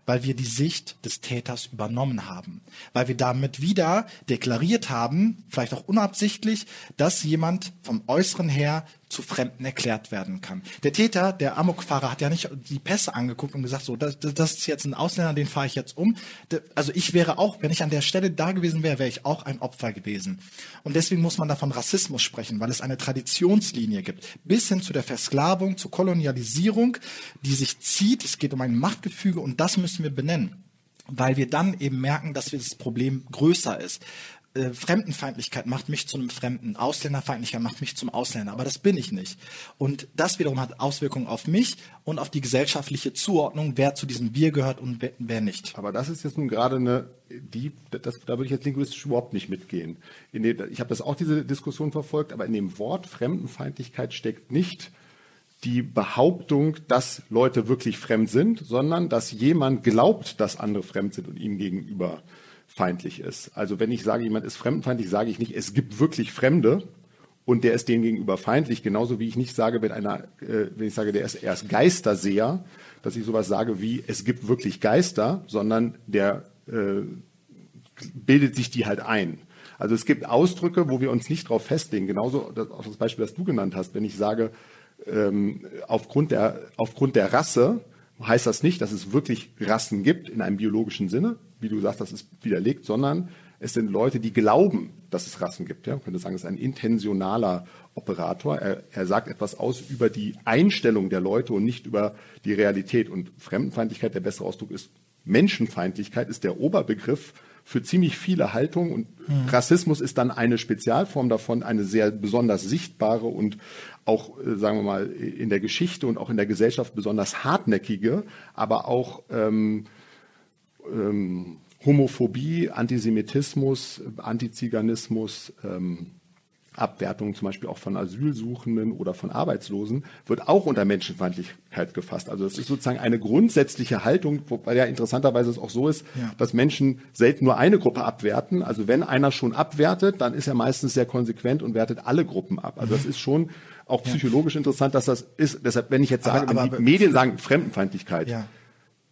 weil wir die Sicht des Täters übernommen haben, weil wir damit wieder deklariert haben, vielleicht auch unabsichtlich, dass jemand vom Äußeren her zu Fremden erklärt werden kann. Der Täter, der Amokfahrer, hat ja nicht die Pässe angeguckt und gesagt, so, das, das ist jetzt ein Ausländer, den fahre ich jetzt um. Also ich wäre auch, wenn ich an der Stelle da gewesen wäre, wäre ich auch ein Opfer gewesen. Und deswegen muss man davon Rassismus sprechen, weil es eine Traditionslinie gibt, bis hin zu der Versklavung, zur Kolonialisierung, die sich zieht. Es geht um ein Machtgefüge und das müssen wir benennen weil wir dann eben merken, dass das Problem größer ist äh, Fremdenfeindlichkeit macht mich zu einem Fremden, Ausländerfeindlichkeit macht mich zum Ausländer, aber das bin ich nicht. Und das wiederum hat Auswirkungen auf mich und auf die gesellschaftliche Zuordnung, wer zu diesem Wir gehört und wer, nicht. Aber das ist jetzt nun gerade eine, die, das, da würde ich jetzt linguistisch überhaupt nicht mitgehen. Dem, ich habe das auch diese Diskussion verfolgt, aber in dem Wort Fremdenfeindlichkeit steckt nicht die Behauptung, dass Leute wirklich fremd sind, sondern dass jemand glaubt, dass andere fremd sind und ihm gegenüber feindlich ist. Also wenn ich sage, jemand ist fremdenfeindlich, sage ich nicht, es gibt wirklich Fremde und der ist dem gegenüber feindlich, genauso wie ich nicht sage, wenn einer, äh, wenn ich sage, der ist, er ist Geisterseher, dass ich sowas sage wie, es gibt wirklich Geister, sondern der äh, bildet sich die halt ein. Also es gibt Ausdrücke, wo wir uns nicht darauf festlegen. Genauso das, auch das Beispiel, das du genannt hast. Wenn ich sage, ähm, aufgrund, der, aufgrund der Rasse heißt das nicht, dass es wirklich Rassen gibt in einem biologischen Sinne, wie du sagst, das ist widerlegt, sondern es sind Leute, die glauben, dass es Rassen gibt. Ja? Man könnte sagen, es ist ein intentionaler Operator. Er, er sagt etwas aus über die Einstellung der Leute und nicht über die Realität. Und Fremdenfeindlichkeit, der bessere Ausdruck ist Menschenfeindlichkeit, ist der Oberbegriff für ziemlich viele Haltungen und mhm. Rassismus ist dann eine Spezialform davon, eine sehr besonders sichtbare und auch, äh, sagen wir mal, in der Geschichte und auch in der Gesellschaft besonders hartnäckige, aber auch ähm, ähm, Homophobie, Antisemitismus, Antiziganismus, ähm, Abwertung zum Beispiel auch von Asylsuchenden oder von Arbeitslosen, wird auch unter Menschenfeindlichkeit gefasst. Also es ist sozusagen eine grundsätzliche Haltung, wobei ja interessanterweise es auch so ist, ja. dass Menschen selten nur eine Gruppe abwerten. Also wenn einer schon abwertet, dann ist er meistens sehr konsequent und wertet alle Gruppen ab. Also das ist schon auch psychologisch ja. interessant, dass das ist. Deshalb, wenn ich jetzt sage, aber, wenn die Medien sagen Fremdenfeindlichkeit, ja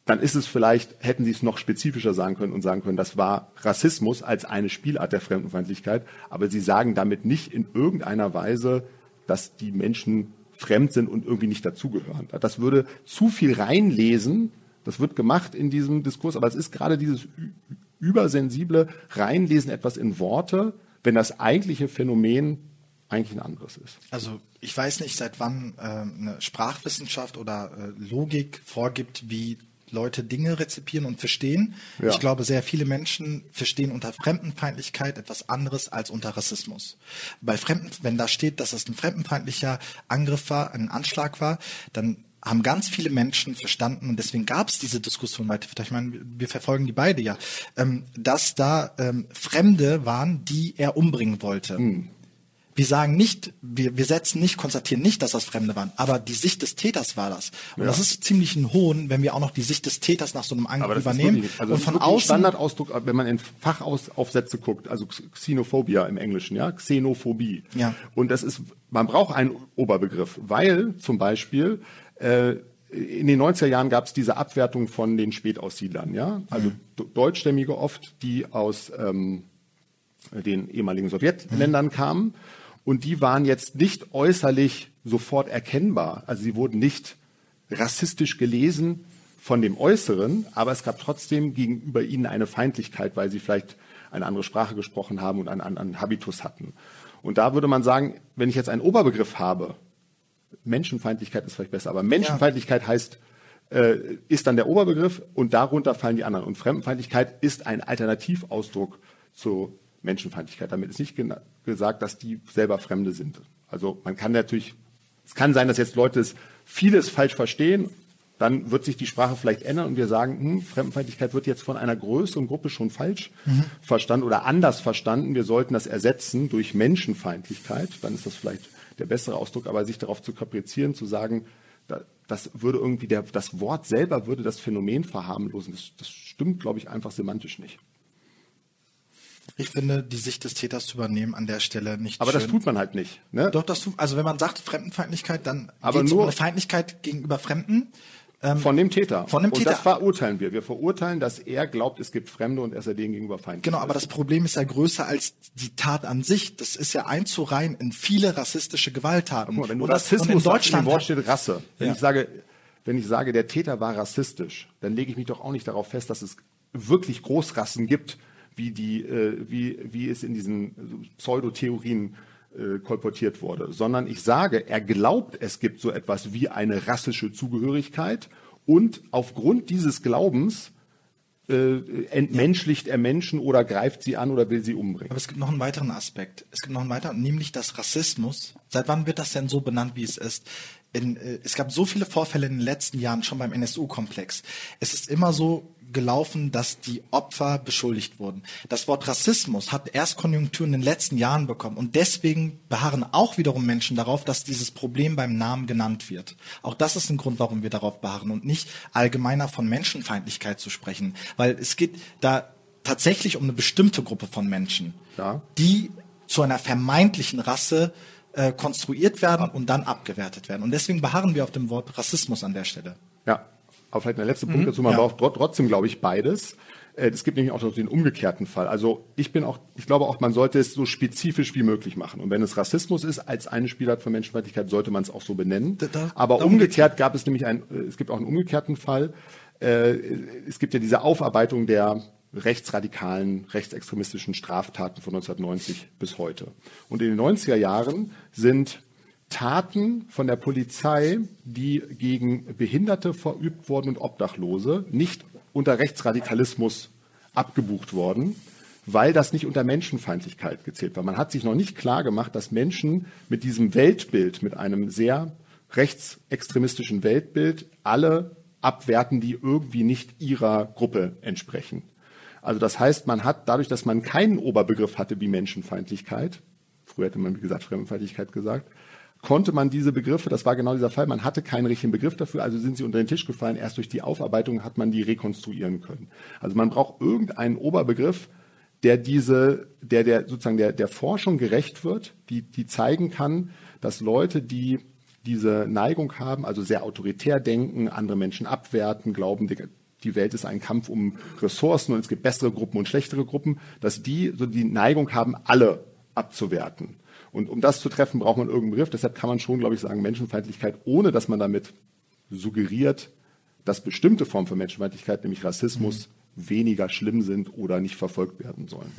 dann ist es vielleicht, hätten sie es noch spezifischer sagen können und sagen können, das war Rassismus als eine Spielart der Fremdenfeindlichkeit, aber sie sagen damit nicht in irgendeiner Weise, dass die Menschen fremd sind und irgendwie nicht dazugehören. Das würde zu viel reinlesen, das wird gemacht in diesem Diskurs, aber es ist gerade dieses übersensible Reinlesen etwas in Worte, wenn das eigentliche Phänomen eigentlich ein anderes ist. Also ich weiß nicht, seit wann äh, eine Sprachwissenschaft oder äh, Logik vorgibt, wie Leute Dinge rezipieren und verstehen. Ja. Ich glaube, sehr viele Menschen verstehen unter Fremdenfeindlichkeit etwas anderes als unter Rassismus. Bei Fremden, wenn da steht, dass es ein fremdenfeindlicher Angriff war, ein Anschlag war, dann haben ganz viele Menschen verstanden und deswegen gab es diese Diskussion weiter. Ich meine, wir verfolgen die beide ja, ähm, dass da ähm, Fremde waren, die er umbringen wollte. Hm. Wir sagen nicht, wir, wir setzen nicht, konstatieren nicht, dass das Fremde waren, aber die Sicht des Täters war das. Und ja. das ist ziemlich ein Hohn, wenn wir auch noch die Sicht des Täters nach so einem Angriff übernehmen. also und von außen Standardausdruck, wenn man in Fachaufsätze guckt, also Xenophobia im Englischen, ja, Xenophobie. Ja. Und das ist, man braucht einen Oberbegriff, weil zum Beispiel äh, in den 90er Jahren gab es diese Abwertung von den Spätaussiedlern, ja, also mhm. Deutschstämmige oft, die aus ähm, den ehemaligen Sowjetländern mhm. kamen und die waren jetzt nicht äußerlich sofort erkennbar. Also sie wurden nicht rassistisch gelesen von dem Äußeren, aber es gab trotzdem gegenüber ihnen eine Feindlichkeit, weil sie vielleicht eine andere Sprache gesprochen haben und einen anderen Habitus hatten. Und da würde man sagen, wenn ich jetzt einen Oberbegriff habe, Menschenfeindlichkeit ist vielleicht besser, aber Menschenfeindlichkeit ja. heißt, äh, ist dann der Oberbegriff und darunter fallen die anderen. Und Fremdenfeindlichkeit ist ein Alternativausdruck zu Menschenfeindlichkeit. Damit ist nicht gesagt, dass die selber Fremde sind. Also man kann natürlich, es kann sein, dass jetzt Leute vieles falsch verstehen, dann wird sich die Sprache vielleicht ändern und wir sagen, hm, Fremdenfeindlichkeit wird jetzt von einer größeren Gruppe schon falsch mhm. verstanden oder anders verstanden. Wir sollten das ersetzen durch Menschenfeindlichkeit. Dann ist das vielleicht der bessere Ausdruck, aber sich darauf zu kaprizieren, zu sagen, das würde irgendwie der, das Wort selber würde das Phänomen verharmlosen. Das, das stimmt, glaube ich, einfach semantisch nicht. Ich finde, die Sicht des Täters zu übernehmen an der Stelle nicht Aber schön. das tut man halt nicht. Ne? Doch, das tut, also wenn man sagt Fremdenfeindlichkeit, dann aber nur um eine Feindlichkeit gegenüber Fremden. Ähm, von dem Täter. Von dem Täter. Und das verurteilen wir. Wir verurteilen, dass er glaubt, es gibt Fremde und er ist er denen gegenüber feindlich. Genau, aber das Problem ist ja größer als die Tat an sich. Das ist ja einzureihen in viele rassistische Gewalttaten. Mal, wenn du und Rassismus das, in Deutschland Wort steht Rasse. Wenn ja. ich sage, wenn ich sage, der Täter war rassistisch, dann lege ich mich doch auch nicht darauf fest, dass es wirklich Großrassen gibt, wie, die, äh, wie, wie es in diesen Pseudotheorien äh, kolportiert wurde, sondern ich sage, er glaubt, es gibt so etwas wie eine rassische Zugehörigkeit und aufgrund dieses Glaubens äh, entmenschlicht er Menschen oder greift sie an oder will sie umbringen. Aber es gibt noch einen weiteren Aspekt. Es gibt noch einen weiteren, nämlich das Rassismus. Seit wann wird das denn so benannt, wie es ist? In, äh, es gab so viele Vorfälle in den letzten Jahren schon beim NSU-Komplex. Es ist immer so, gelaufen, dass die Opfer beschuldigt wurden. Das Wort Rassismus hat erst Konjunktur in den letzten Jahren bekommen und deswegen beharren auch wiederum Menschen darauf, dass dieses Problem beim Namen genannt wird. Auch das ist ein Grund, warum wir darauf beharren und nicht allgemeiner von Menschenfeindlichkeit zu sprechen, weil es geht da tatsächlich um eine bestimmte Gruppe von Menschen, ja. die zu einer vermeintlichen Rasse äh, konstruiert werden und dann abgewertet werden. Und deswegen beharren wir auf dem Wort Rassismus an der Stelle. Ja, aber vielleicht der letzte Punkt mhm. dazu, man ja. braucht trotzdem, glaube ich, beides. Äh, es gibt nämlich auch noch den umgekehrten Fall. Also ich bin auch, ich glaube auch, man sollte es so spezifisch wie möglich machen. Und wenn es Rassismus ist als eine Spielart von Menschenfeindlichkeit, sollte man es auch so benennen. Da, da, Aber umgekehrt gab es nämlich ein, äh, es gibt auch einen umgekehrten Fall. Äh, es gibt ja diese Aufarbeitung der rechtsradikalen, rechtsextremistischen Straftaten von 1990 bis heute. Und in den 90er Jahren sind Taten von der Polizei, die gegen Behinderte verübt wurden und Obdachlose, nicht unter Rechtsradikalismus abgebucht worden, weil das nicht unter Menschenfeindlichkeit gezählt war. Man hat sich noch nicht klar gemacht, dass Menschen mit diesem Weltbild, mit einem sehr rechtsextremistischen Weltbild, alle abwerten, die irgendwie nicht ihrer Gruppe entsprechen. Also das heißt, man hat dadurch, dass man keinen Oberbegriff hatte wie Menschenfeindlichkeit, früher hätte man, wie gesagt, Fremdenfeindlichkeit gesagt, konnte man diese Begriffe, das war genau dieser Fall, man hatte keinen richtigen Begriff dafür, also sind sie unter den Tisch gefallen. Erst durch die Aufarbeitung hat man die rekonstruieren können. Also man braucht irgendeinen Oberbegriff, der diese, der, der sozusagen der, der Forschung gerecht wird, die, die zeigen kann, dass Leute, die diese Neigung haben, also sehr autoritär denken, andere Menschen abwerten, glauben, die, Welt ist ein Kampf um Ressourcen und es gibt bessere Gruppen und schlechtere Gruppen, dass die so die Neigung haben, alle abzuwerten. Und um das zu treffen, braucht man irgendeinen Begriff. Deshalb kann man schon, glaube ich, sagen, Menschenfeindlichkeit, ohne dass man damit suggeriert, dass bestimmte Formen von Menschenfeindlichkeit, nämlich Rassismus, mhm. weniger schlimm sind oder nicht verfolgt werden sollen.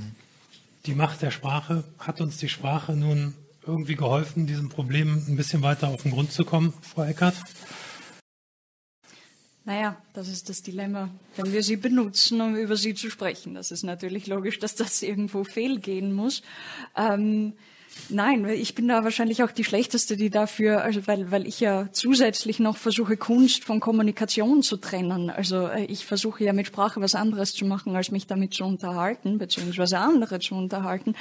Die Macht der Sprache, hat uns die Sprache nun irgendwie geholfen, diesem Problem ein bisschen weiter auf den Grund zu kommen, Frau Eckert? Naja, das ist das Dilemma. Wenn wir sie benutzen, um über sie zu sprechen, das ist natürlich logisch, dass das irgendwo fehlgehen muss. Ähm, Nein, ich bin da wahrscheinlich auch die Schlechteste, die dafür, also weil, weil ich ja zusätzlich noch versuche, Kunst von Kommunikation zu trennen. Also äh, ich versuche ja mit Sprache was anderes zu machen, als mich damit zu unterhalten, beziehungsweise andere zu unterhalten.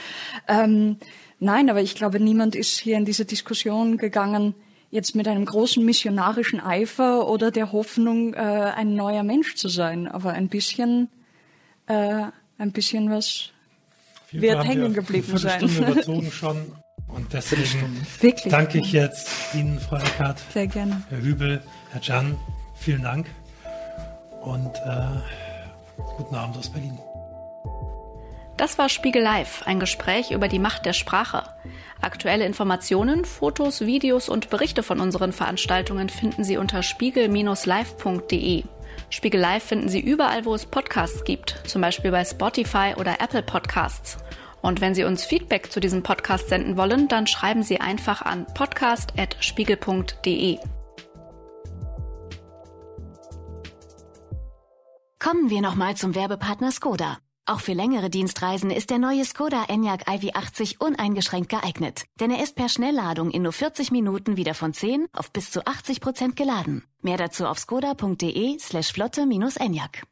Ähm, nein, aber ich glaube, niemand ist hier in diese Diskussion gegangen, jetzt mit einem großen missionarischen Eifer oder der Hoffnung, äh, ein neuer Mensch zu sein. Aber ein bisschen, äh, ein bisschen was wird hängen geblieben sein. Stunde überzogen schon. Und deswegen danke ich jetzt Ihnen, Frau Eckhardt. Sehr gerne. Herr Hübel, Herr Jan, vielen Dank. Und äh, guten Abend aus Berlin. Das war Spiegel Live, ein Gespräch über die Macht der Sprache. Aktuelle Informationen, Fotos, Videos und Berichte von unseren Veranstaltungen finden Sie unter spiegel-live.de. Spiegel Live finden Sie überall, wo es Podcasts gibt, zum Beispiel bei Spotify oder Apple Podcasts. Und wenn Sie uns Feedback zu diesem Podcast senden wollen, dann schreiben Sie einfach an podcast.spiegel.de. Kommen wir nochmal zum Werbepartner Skoda. Auch für längere Dienstreisen ist der neue Skoda Enyaq iV80 uneingeschränkt geeignet. Denn er ist per Schnellladung in nur 40 Minuten wieder von 10 auf bis zu 80 Prozent geladen. Mehr dazu auf skoda.de slash flotte-enyaq.